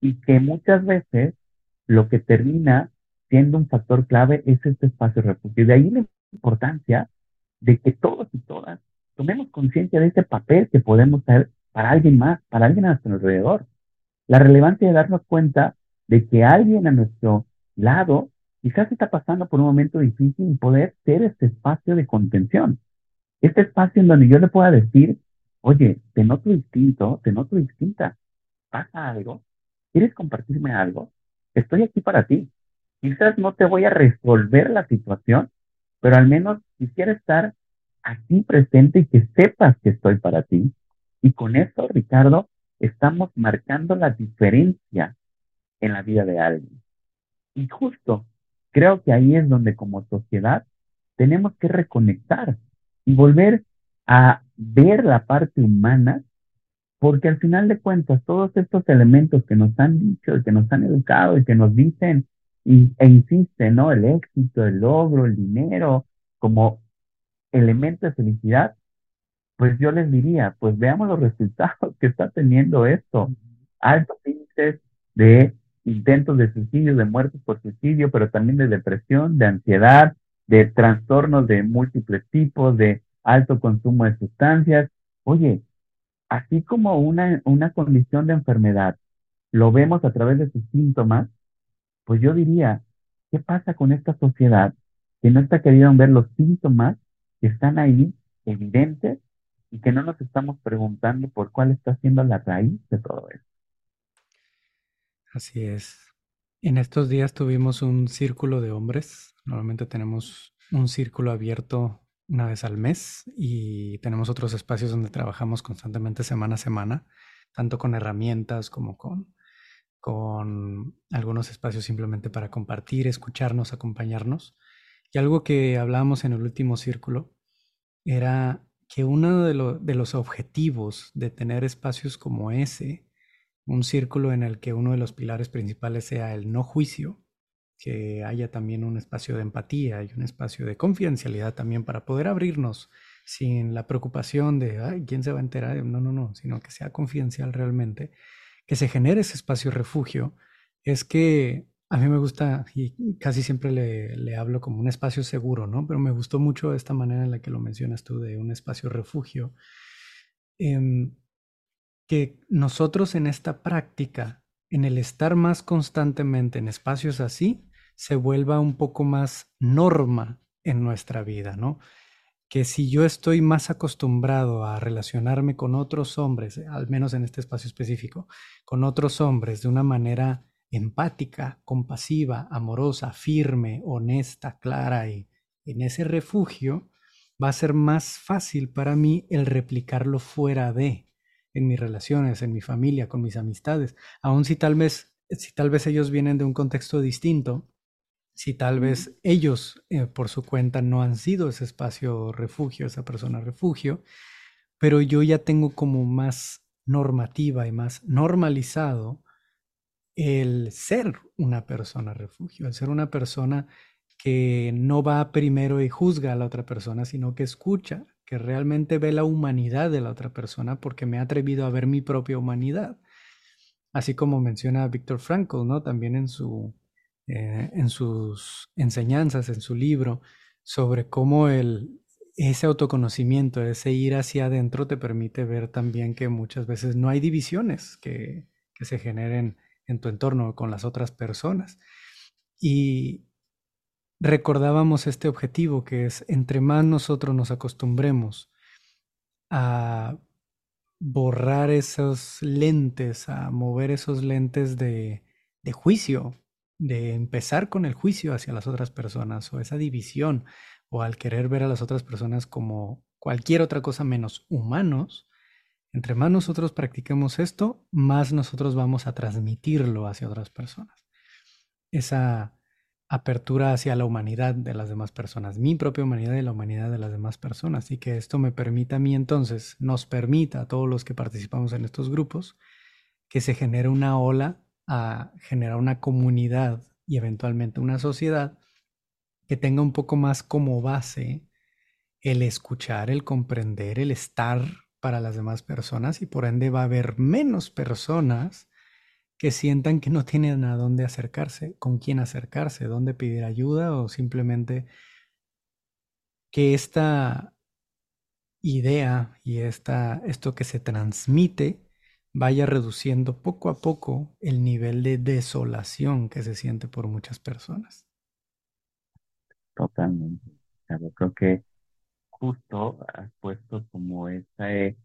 y que muchas veces lo que termina siendo un factor clave es este espacio refugio. De ahí la importancia de que todos y todas tomemos conciencia de ese papel que podemos para alguien más, para alguien a nuestro alrededor. La relevancia de darnos cuenta de que alguien a nuestro lado quizás está pasando por un momento difícil y poder ser este espacio de contención. Este espacio en donde yo le pueda decir, oye, te noto distinto, te noto distinta, pasa algo, ¿Quieres compartirme algo? Estoy aquí para ti. Quizás no te voy a resolver la situación, pero al menos quisiera estar aquí presente y que sepas que estoy para ti. Y con eso, Ricardo, estamos marcando la diferencia en la vida de alguien. Y justo, creo que ahí es donde como sociedad tenemos que reconectar y volver a ver la parte humana porque al final de cuentas, todos estos elementos que nos han dicho y que nos han educado y que nos dicen y, e insisten, ¿no? El éxito, el logro, el dinero, como elemento de felicidad, pues yo les diría, pues veamos los resultados que está teniendo esto. Altos índices de intentos de suicidio, de muertes por suicidio, pero también de depresión, de ansiedad, de trastornos de múltiples tipos, de alto consumo de sustancias. Oye, así como una, una condición de enfermedad lo vemos a través de sus síntomas, pues yo diría, ¿qué pasa con esta sociedad que no está queriendo ver los síntomas que están ahí evidentes y que no nos estamos preguntando por cuál está siendo la raíz de todo esto? Así es. En estos días tuvimos un círculo de hombres. Normalmente tenemos un círculo abierto una vez al mes y tenemos otros espacios donde trabajamos constantemente semana a semana, tanto con herramientas como con, con algunos espacios simplemente para compartir, escucharnos, acompañarnos. Y algo que hablábamos en el último círculo era que uno de, los objetivos de tener espacios como ese, un círculo en el que uno de los pilares principales sea el no juicio, que haya también un espacio de empatía y un espacio de confidencialidad también para poder abrirnos sin la preocupación de, ay, ¿quién se va a enterar? No, no, no, sino que sea confidencial realmente, que se genere ese espacio refugio, es que a mí me gusta y casi siempre le, hablo como un espacio seguro, ¿no? Pero me gustó mucho esta manera en la que lo mencionas tú de un espacio refugio. Em, que nosotros en esta práctica, en el estar más constantemente en espacios así, se vuelva un poco más norma en nuestra vida, ¿no? Que si yo estoy más acostumbrado a relacionarme con otros hombres, al menos en este espacio específico, con otros hombres de una manera empática, compasiva, amorosa, firme, honesta, clara y en ese refugio, va a ser más fácil para mí el replicarlo fuera de, en mis relaciones, en mi familia, con mis amistades, aun si tal vez, si tal vez ellos vienen de un contexto distinto, si tal vez ellos eh, por su cuenta no han sido ese espacio refugio, esa persona refugio, pero yo ya tengo como más normativa y más normalizado el ser una persona refugio, el ser una persona que no va primero y juzga a la otra persona, sino que escucha, que realmente ve la humanidad de la otra persona porque me ha atrevido a ver mi propia humanidad. Así como menciona Víctor Frankl, ¿no? También en, su, eh, en sus enseñanzas, en su libro, sobre cómo el, ese autoconocimiento, ese ir hacia adentro te permite ver también que muchas veces no hay divisiones que, que se generen en tu entorno con las otras personas. Y recordábamos este objetivo que es, entre más nosotros nos acostumbremos a borrar esos lentes, a mover esos lentes de, de juicio, de empezar con el juicio hacia las otras personas o esa división o al querer ver a las otras personas como cualquier otra cosa menos humanos, entre más nosotros practiquemos esto, más nosotros vamos a transmitirlo hacia otras personas. Esa apertura hacia la humanidad de las demás personas, mi propia humanidad y la humanidad de las demás personas. Y que esto me permita a mí entonces, nos permita a todos los que participamos en estos grupos, que se genere una ola a generar una comunidad y eventualmente una sociedad que tenga un poco más como base el escuchar, el comprender, el estar para las demás personas y por ende va a haber menos personas que sientan que no tienen a dónde acercarse, con quién acercarse, dónde pedir ayuda o simplemente que esta idea y esta, esto que se transmite vaya reduciendo poco a poco el nivel de desolación que se siente por muchas personas. Totalmente. Yo creo que justo has puesto como ese,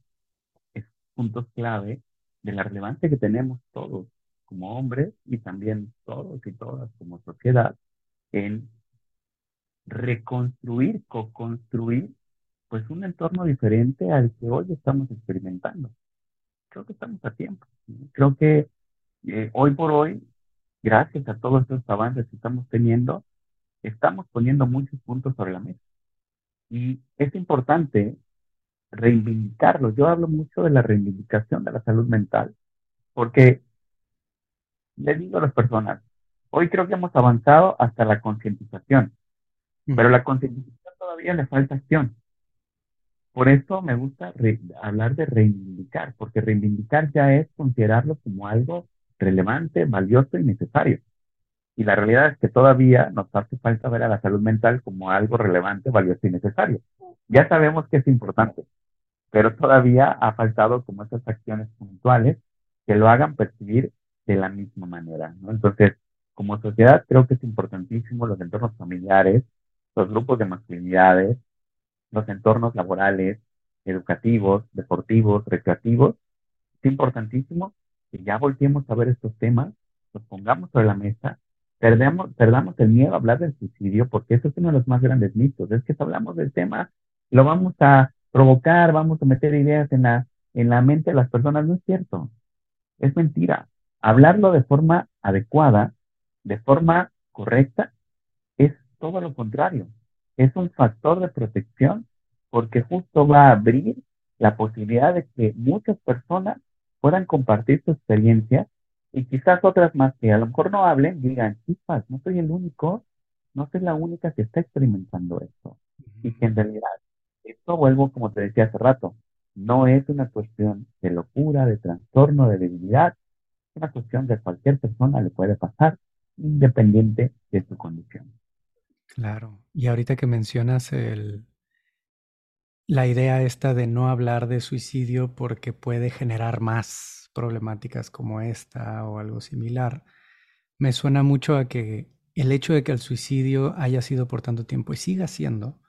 puntos clave de la relevancia que tenemos todos como hombres y también todos y todas como sociedad en reconstruir, co-construir, pues un entorno diferente al que hoy estamos experimentando. Creo que estamos a tiempo. Creo que eh, hoy por hoy, gracias a todos estos avances que estamos teniendo, estamos poniendo muchos puntos sobre la mesa. Y es importante reivindicarlo. Yo hablo mucho de la reivindicación de la salud mental, porque le digo a las personas, hoy creo que hemos avanzado hasta la concientización, pero la concientización todavía le falta acción. Por eso me gusta hablar de reivindicar, porque reivindicar ya es considerarlo como algo relevante, valioso y necesario. Y la realidad es que todavía nos hace falta ver a la salud mental como algo relevante, valioso y necesario. Ya sabemos que es importante, pero todavía ha faltado como esas acciones puntuales que lo hagan percibir de la misma manera. Entonces, como sociedad creo que es importantísimo los entornos familiares, los grupos de masculinidades, los entornos laborales, educativos, deportivos, recreativos. Es importantísimo que ya volteemos a ver estos temas, los pongamos sobre la mesa perdamos, perdamos el miedo a hablar del suicidio, porque eso es uno de los más grandes mitos. Es que si hablamos del tema, lo vamos a provocar, vamos a meter ideas en la, en la mente de las personas. No es cierto. Es mentira. Hablarlo de forma adecuada, de forma correcta, es todo lo contrario. Es un factor de protección porque justo va a abrir la posibilidad de que muchas personas puedan compartir su experiencia y quizás otras más que a lo mejor no hablen, digan, chispas, no soy el único, no soy la única que está experimentando esto. Y que en realidad, esto vuelvo como te decía hace rato, no es una cuestión de locura, de trastorno, de debilidad, es una cuestión de cualquier persona le puede pasar, independiente de su condición. Claro, y ahorita que mencionas el, la idea esta de no hablar de suicidio porque puede generar más problemáticas como esta o algo similar, me suena mucho a que el hecho de que el suicidio haya sido por tanto tiempo y siga siendo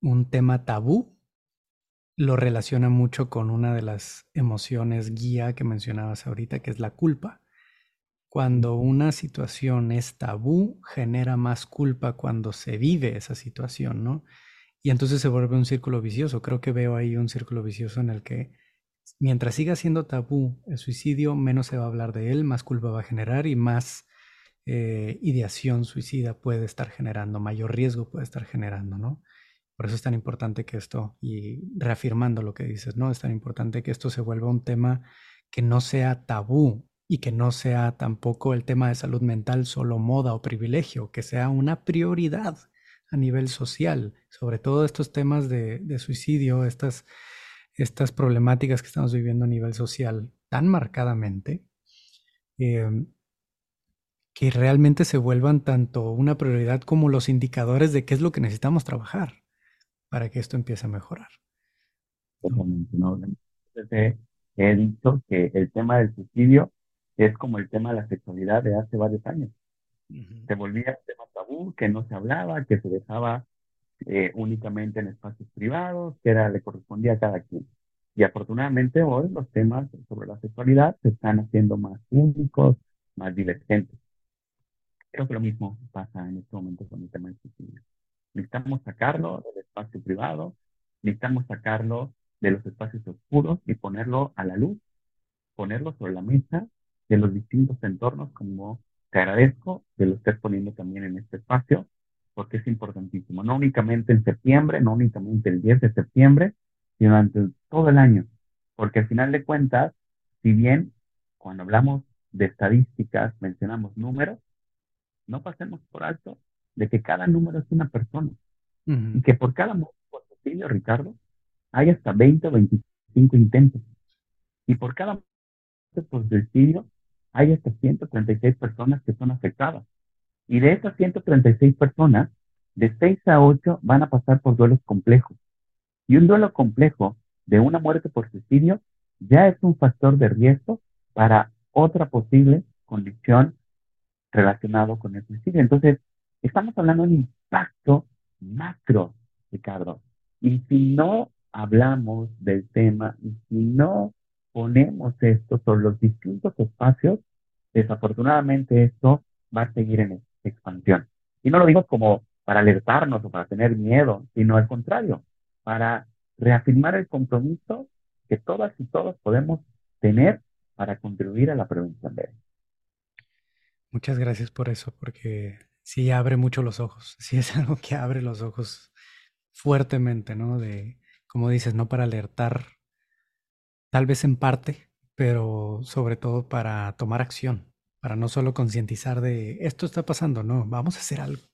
un tema tabú, lo relaciona mucho con una de las emociones guía que mencionabas ahorita, que es la culpa. cuando una situación es tabú, genera más culpa cuando se vive esa situación, ¿no? Y entonces se vuelve un círculo vicioso. Creo que veo ahí un círculo vicioso en el que mientras siga siendo tabú el suicidio, menos se va a hablar de él, más culpa va a generar y más eh, ideación suicida puede estar generando, mayor riesgo puede estar generando, ¿no? Por eso es tan importante que esto, y reafirmando lo que dices, ¿no? Es tan importante que esto se vuelva un tema que no sea tabú y que no sea tampoco el tema de salud mental solo moda o privilegio, que sea una prioridad a nivel social, sobre todo estos temas de, suicidio, estas, estas problemáticas que estamos viviendo a nivel social tan marcadamente, em, que realmente se vuelvan tanto una prioridad como los indicadores de qué es lo que necesitamos trabajar para que esto empiece a mejorar. He dicho que el tema del suicidio es como el tema de la sexualidad de hace varios años. Se volvía un tema tabú, que no se hablaba, que se dejaba eh, únicamente en espacios privados, que era, le correspondía a cada quien. Y afortunadamente hoy los temas sobre la sexualidad se están haciendo más públicos, más divergentes. Creo que lo mismo pasa en este momento con el tema del suicidio. Necesitamos sacarlo del espacio privado, necesitamos sacarlo de los espacios oscuros y ponerlo a la luz, ponerlo sobre la mesa de los distintos entornos, como te agradezco que lo estés poniendo también en este espacio, porque es importantísimo, no únicamente en septiembre, no únicamente el 10 de septiembre, sino durante todo el año, porque al final de cuentas, si bien cuando hablamos de estadísticas mencionamos números, no pasemos por alto de que cada número es una persona y que por cada suicidio, Ricardo, hay hasta 20 o 25 intentos. Y por cada por suicidio hay hasta 136 personas que son afectadas. Y de esas 136 personas, de 6 a 8 van a pasar por duelos complejos. Y un duelo complejo de una muerte por suicidio ya es un factor de riesgo para otra posible condición relacionado con el suicidio. Entonces, estamos hablando de un impacto macro, Ricardo. Y si no hablamos del tema y si no ponemos esto sobre los distintos espacios, desafortunadamente esto va a seguir en expansión. Y no lo digo como para alertarnos o para tener miedo, sino al contrario, para reafirmar el compromiso que todas y todos podemos tener para contribuir a la prevención de él. Muchas gracias por eso, porque sí abre mucho los ojos, sí es algo que abre los ojos fuertemente, ¿no? De, como dices, no para alertar, tal vez en parte, pero sobre todo para tomar acción, para no solo concientizar de esto está pasando, no, vamos a hacer algo,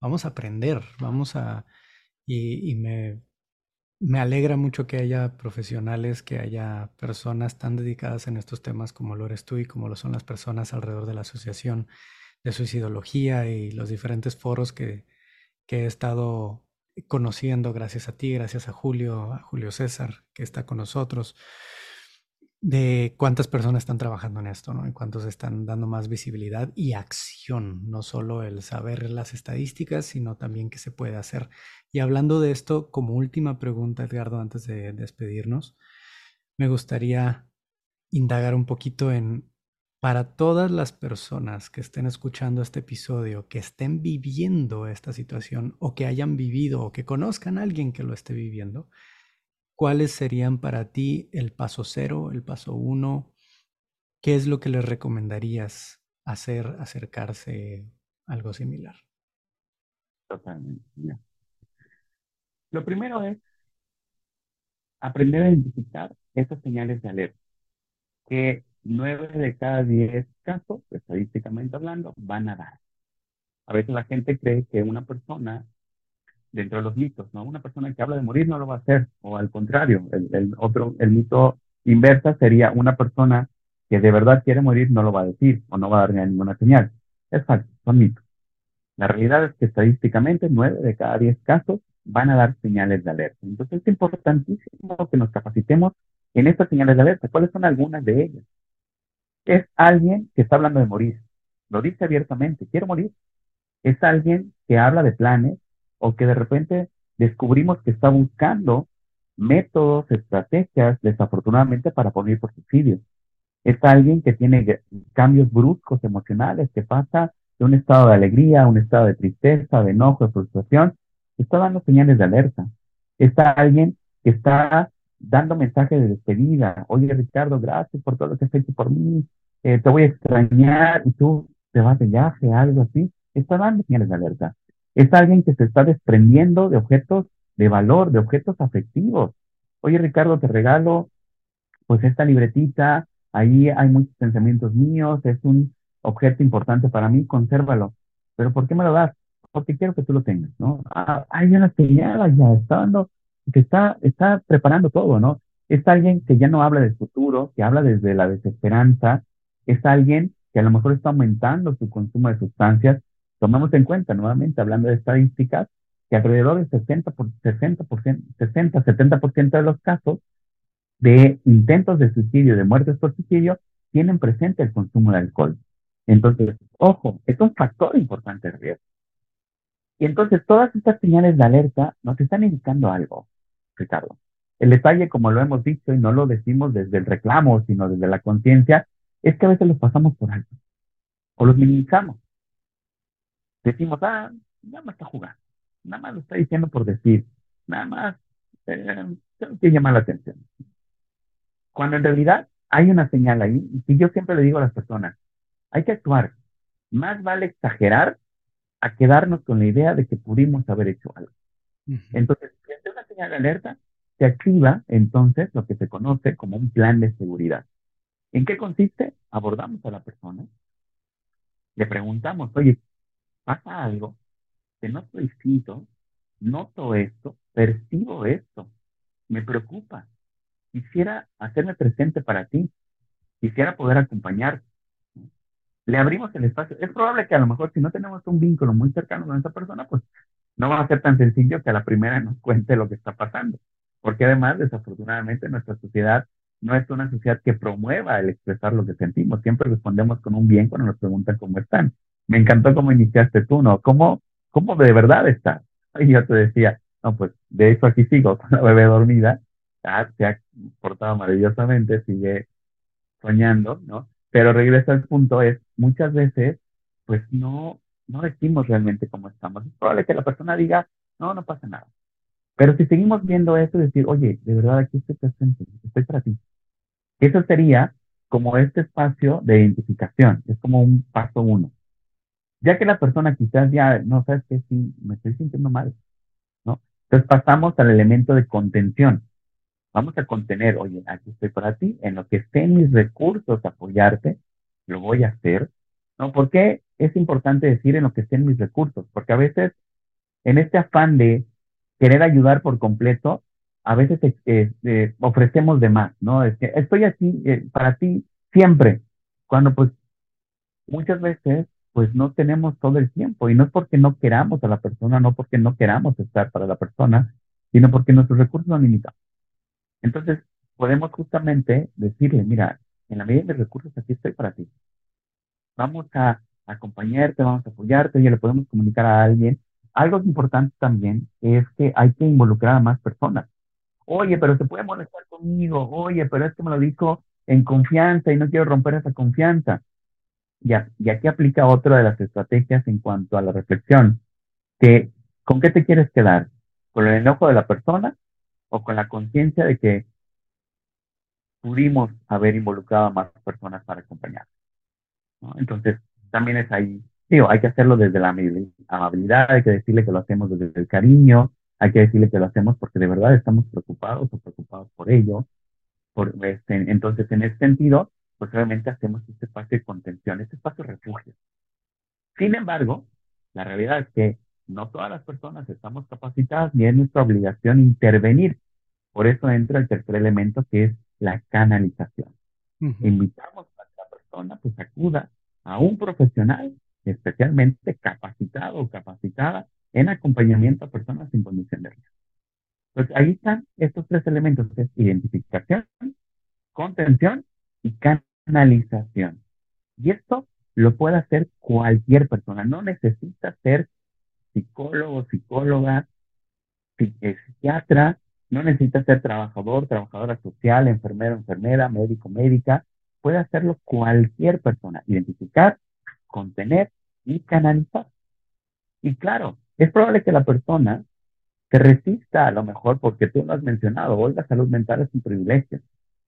vamos a aprender, vamos a... Y, me, me alegra mucho que haya profesionales, que haya personas tan dedicadas en estos temas como lo eres tú y como lo son las personas alrededor de la Asociación de Suicidología y los diferentes foros que, que he estado conociendo. Gracias a ti, gracias a Julio, a Julio César, que está con nosotros, de cuántas personas están trabajando en esto, ¿no? Y cuántos están dando más visibilidad y acción, no solo el saber las estadísticas, sino también qué se puede hacer. Y hablando de esto, como última pregunta, Edgardo, antes de despedirnos, me gustaría indagar un poquito en para todas las personas que estén escuchando este episodio, que estén viviendo esta situación o que hayan vivido o que conozcan a alguien que lo esté viviendo, ¿cuáles serían para ti el paso cero, el paso uno? ¿Qué es lo que les recomendarías hacer, acercarse a algo similar? Totalmente. Lo primero es aprender a identificar esas señales de alerta que 9 de cada 10 casos, estadísticamente hablando, van a dar. A veces la gente cree que una persona, dentro de los mitos, ¿no? Una persona que habla de morir no lo va a hacer, o al contrario, el, otro, el mito inversa sería una persona que de verdad quiere morir no lo va a decir, o no va a dar ninguna señal. Es falso, son mitos. La realidad es que estadísticamente 9 de cada 10 casos van a dar señales de alerta. Entonces es importantísimo que nos capacitemos en estas señales de alerta. ¿Cuáles son algunas de ellas? es alguien que está hablando de morir. Lo dice abiertamente, quiero morir. Es alguien que habla de planes o que de repente descubrimos que está buscando métodos, estrategias, desafortunadamente, para poner por suicidio. Es alguien que tiene cambios bruscos emocionales, que pasa de un estado de alegría a un estado de tristeza, de enojo, de frustración. Está dando señales de alerta. Es alguien que está dando mensajes de despedida. Oye, Ricardo, gracias por todo lo que has hecho por mí. Eh, te voy a extrañar y tú te vas de viaje, algo así. Está dando señales de alerta. Es alguien que se está desprendiendo de objetos de valor, de objetos afectivos. Oye, Ricardo, te regalo pues esta libretita, ahí hay muchos pensamientos míos, es un objeto importante para mí, consérvalo. Pero ¿por qué me lo das? Porque quiero que tú lo tengas, ¿no? Ah, hay una señal ya, está dando, que está, está preparando todo, ¿no? Es alguien que ya no habla del futuro, que habla desde la desesperanza, es alguien que a lo mejor está aumentando su consumo de sustancias. Tomamos en cuenta, nuevamente, hablando de estadísticas, que alrededor del 60, por, 60%, 60, 70% de los casos de intentos de suicidio, de muertes por suicidio, tienen presente el consumo de alcohol. Entonces, ojo, es un factor importante de riesgo. Y entonces todas estas señales de alerta nos están indicando algo, Ricardo. El detalle, como lo hemos dicho y no lo decimos desde el reclamo, sino desde la conciencia, es que a veces los pasamos por alto o los minimizamos. Decimos, ah, nada más está jugando, nada más lo está diciendo por decir, nada más eh, tengo que llamar la atención. Cuando en realidad hay una señal ahí, y yo siempre le digo a las personas, hay que actuar. Más vale exagerar a quedarnos con la idea de que pudimos haber hecho algo. Entonces, frente a una señal de alerta, se activa entonces lo que se conoce como un plan de seguridad. ¿En qué consiste? Abordamos a la persona, le preguntamos, oye, ¿pasa algo? Te noto distinto, noto esto, percibo esto, me preocupa, quisiera hacerme presente para ti, quisiera poder acompañarte. Le abrimos el espacio. Es probable que a lo mejor si no tenemos un vínculo muy cercano con esa persona, pues no va a ser tan sencillo que a la primera nos cuente lo que está pasando. Porque además, desafortunadamente, nuestra sociedad no es una sociedad que promueva el expresar lo que sentimos. Siempre respondemos con un bien cuando nos preguntan cómo están. Me encantó cómo iniciaste tú, ¿no? ¿Cómo, cómo de verdad estás? Y yo te decía, no, pues de eso aquí sigo con la bebé dormida se ha portado maravillosamente, sigue soñando, ¿no? Pero regresa al punto es, muchas veces, pues no, no decimos realmente cómo estamos. Es probable que la persona diga, no, no pasa nada. Pero si seguimos viendo eso, decir, oye, de verdad aquí estoy presente, estoy para ti. Eso sería como este espacio de identificación, es como un paso uno. Ya que la persona quizás ya, no sabes que sí, me estoy sintiendo mal, ¿no? Entonces pasamos al elemento de contención. Vamos a contener, oye, aquí estoy para ti, en lo que esté en mis recursos apoyarte, lo voy a hacer. ¿No? ¿Por qué es importante decir en lo que esté en mis recursos? Porque a veces, en este afán de querer ayudar por completo, a veces eh, eh, ofrecemos de más, ¿no? Es que estoy aquí eh, para ti siempre, cuando pues muchas veces pues no tenemos todo el tiempo y no es porque no queramos a la persona, no porque no queramos estar para la persona, sino porque nuestros recursos son limitados. Entonces, podemos justamente decirle, mira, en la medida de recursos aquí estoy para ti. Vamos a acompañarte, vamos a apoyarte, y le podemos comunicar a alguien. Algo importante también es que hay que involucrar a más personas. Oye, pero se puede molestar conmigo. Oye, pero es que me lo dijo en confianza y no quiero romper esa confianza. Y aquí aplica otra de las estrategias en cuanto a la reflexión, que ¿con qué te quieres quedar? ¿Con el enojo de la persona o con la conciencia de que pudimos haber involucrado a más personas para acompañar. Entonces, también es ahí, digo, hay que hacerlo desde la amabilidad, hay que decirle que lo hacemos desde el cariño, hay que decirle que lo hacemos porque de verdad estamos preocupados o preocupados por ello. Este, entonces, en ese sentido, pues realmente hacemos este espacio de contención, este espacio de refugio. Sin embargo, la realidad es que no todas las personas estamos capacitadas ni es nuestra obligación intervenir. Por eso entra el tercer elemento que es la canalización. Invitamos a que la persona pues acuda a un profesional especialmente capacitado o capacitada en acompañamiento a personas sin condición de riesgo. Pues ahí están estos tres elementos, es identificación, contención y canalización. Y esto lo puede hacer cualquier persona, no necesita ser psicólogo, psicóloga, eh, psiquiatra, no necesita ser trabajador, trabajadora social, enfermero, enfermera, médico, médica. puede hacerlo cualquier persona, identificar, contener y canalizar. Y claro, es probable que la persona se resista a lo mejor porque tú lo has mencionado, hoy la salud mental es un privilegio,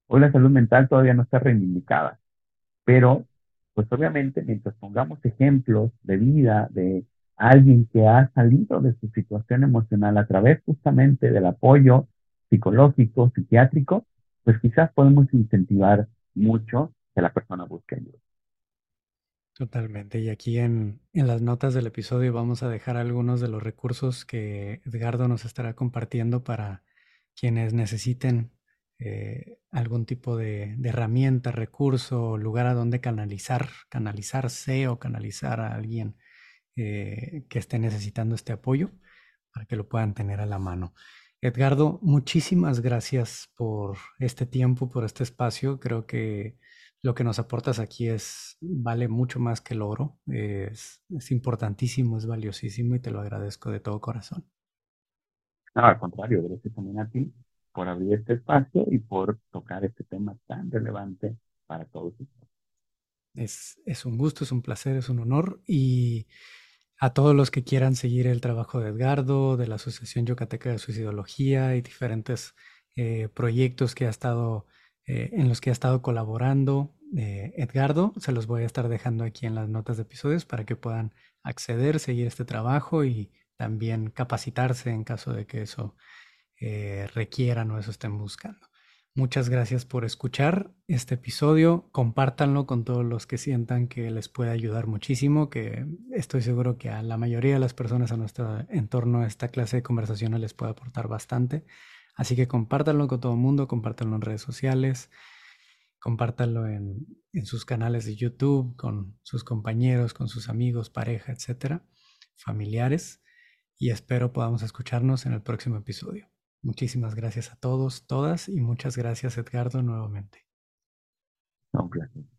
hoy la salud mental todavía no está reivindicada, pero pues obviamente mientras pongamos ejemplos de vida de alguien que ha salido de su situación emocional a través justamente del apoyo psicológico, psiquiátrico, pues quizás podemos incentivar mucho que la persona busque ayuda. Totalmente. Y aquí en, en, las notas del episodio vamos a dejar algunos de los recursos que Edgardo nos estará compartiendo para quienes necesiten eh, algún tipo de, herramienta, recurso, lugar a donde canalizar, canalizarse o canalizar a alguien eh, que esté necesitando este apoyo para que lo puedan tener a la mano. Edgardo, muchísimas gracias por este tiempo, por este espacio. Creo que lo que nos aportas aquí es vale mucho más que el oro. Es, es importantísimo, es valiosísimo y te lo agradezco de todo corazón. No, al contrario, gracias también a ti por abrir este espacio y por tocar este tema tan relevante para todos. Es, es un gusto, es un placer, es un honor y a todos los que quieran seguir el trabajo de Edgardo, de la Asociación Yucateca de Suicidología y diferentes eh, proyectos que ha estado, eh, en los que ha estado colaborando eh, Edgardo, se los voy a estar dejando aquí en las notas de episodios para que puedan acceder, seguir este trabajo y también capacitarse en caso de que eso requieran o eso estén buscando. Muchas gracias por escuchar este episodio. Compártanlo con todos los que sientan que les puede ayudar muchísimo, que estoy seguro que a la mayoría de las personas a nuestro entorno esta clase de conversaciones les puede aportar bastante. Así que compártanlo con todo el mundo, compártanlo en redes sociales, compártanlo en, en sus canales de YouTube, con sus compañeros, con sus amigos, pareja, etcétera, familiares. Y espero podamos escucharnos en el próximo episodio. Muchísimas gracias a todos, todas y muchas gracias Edgardo nuevamente. Un placer.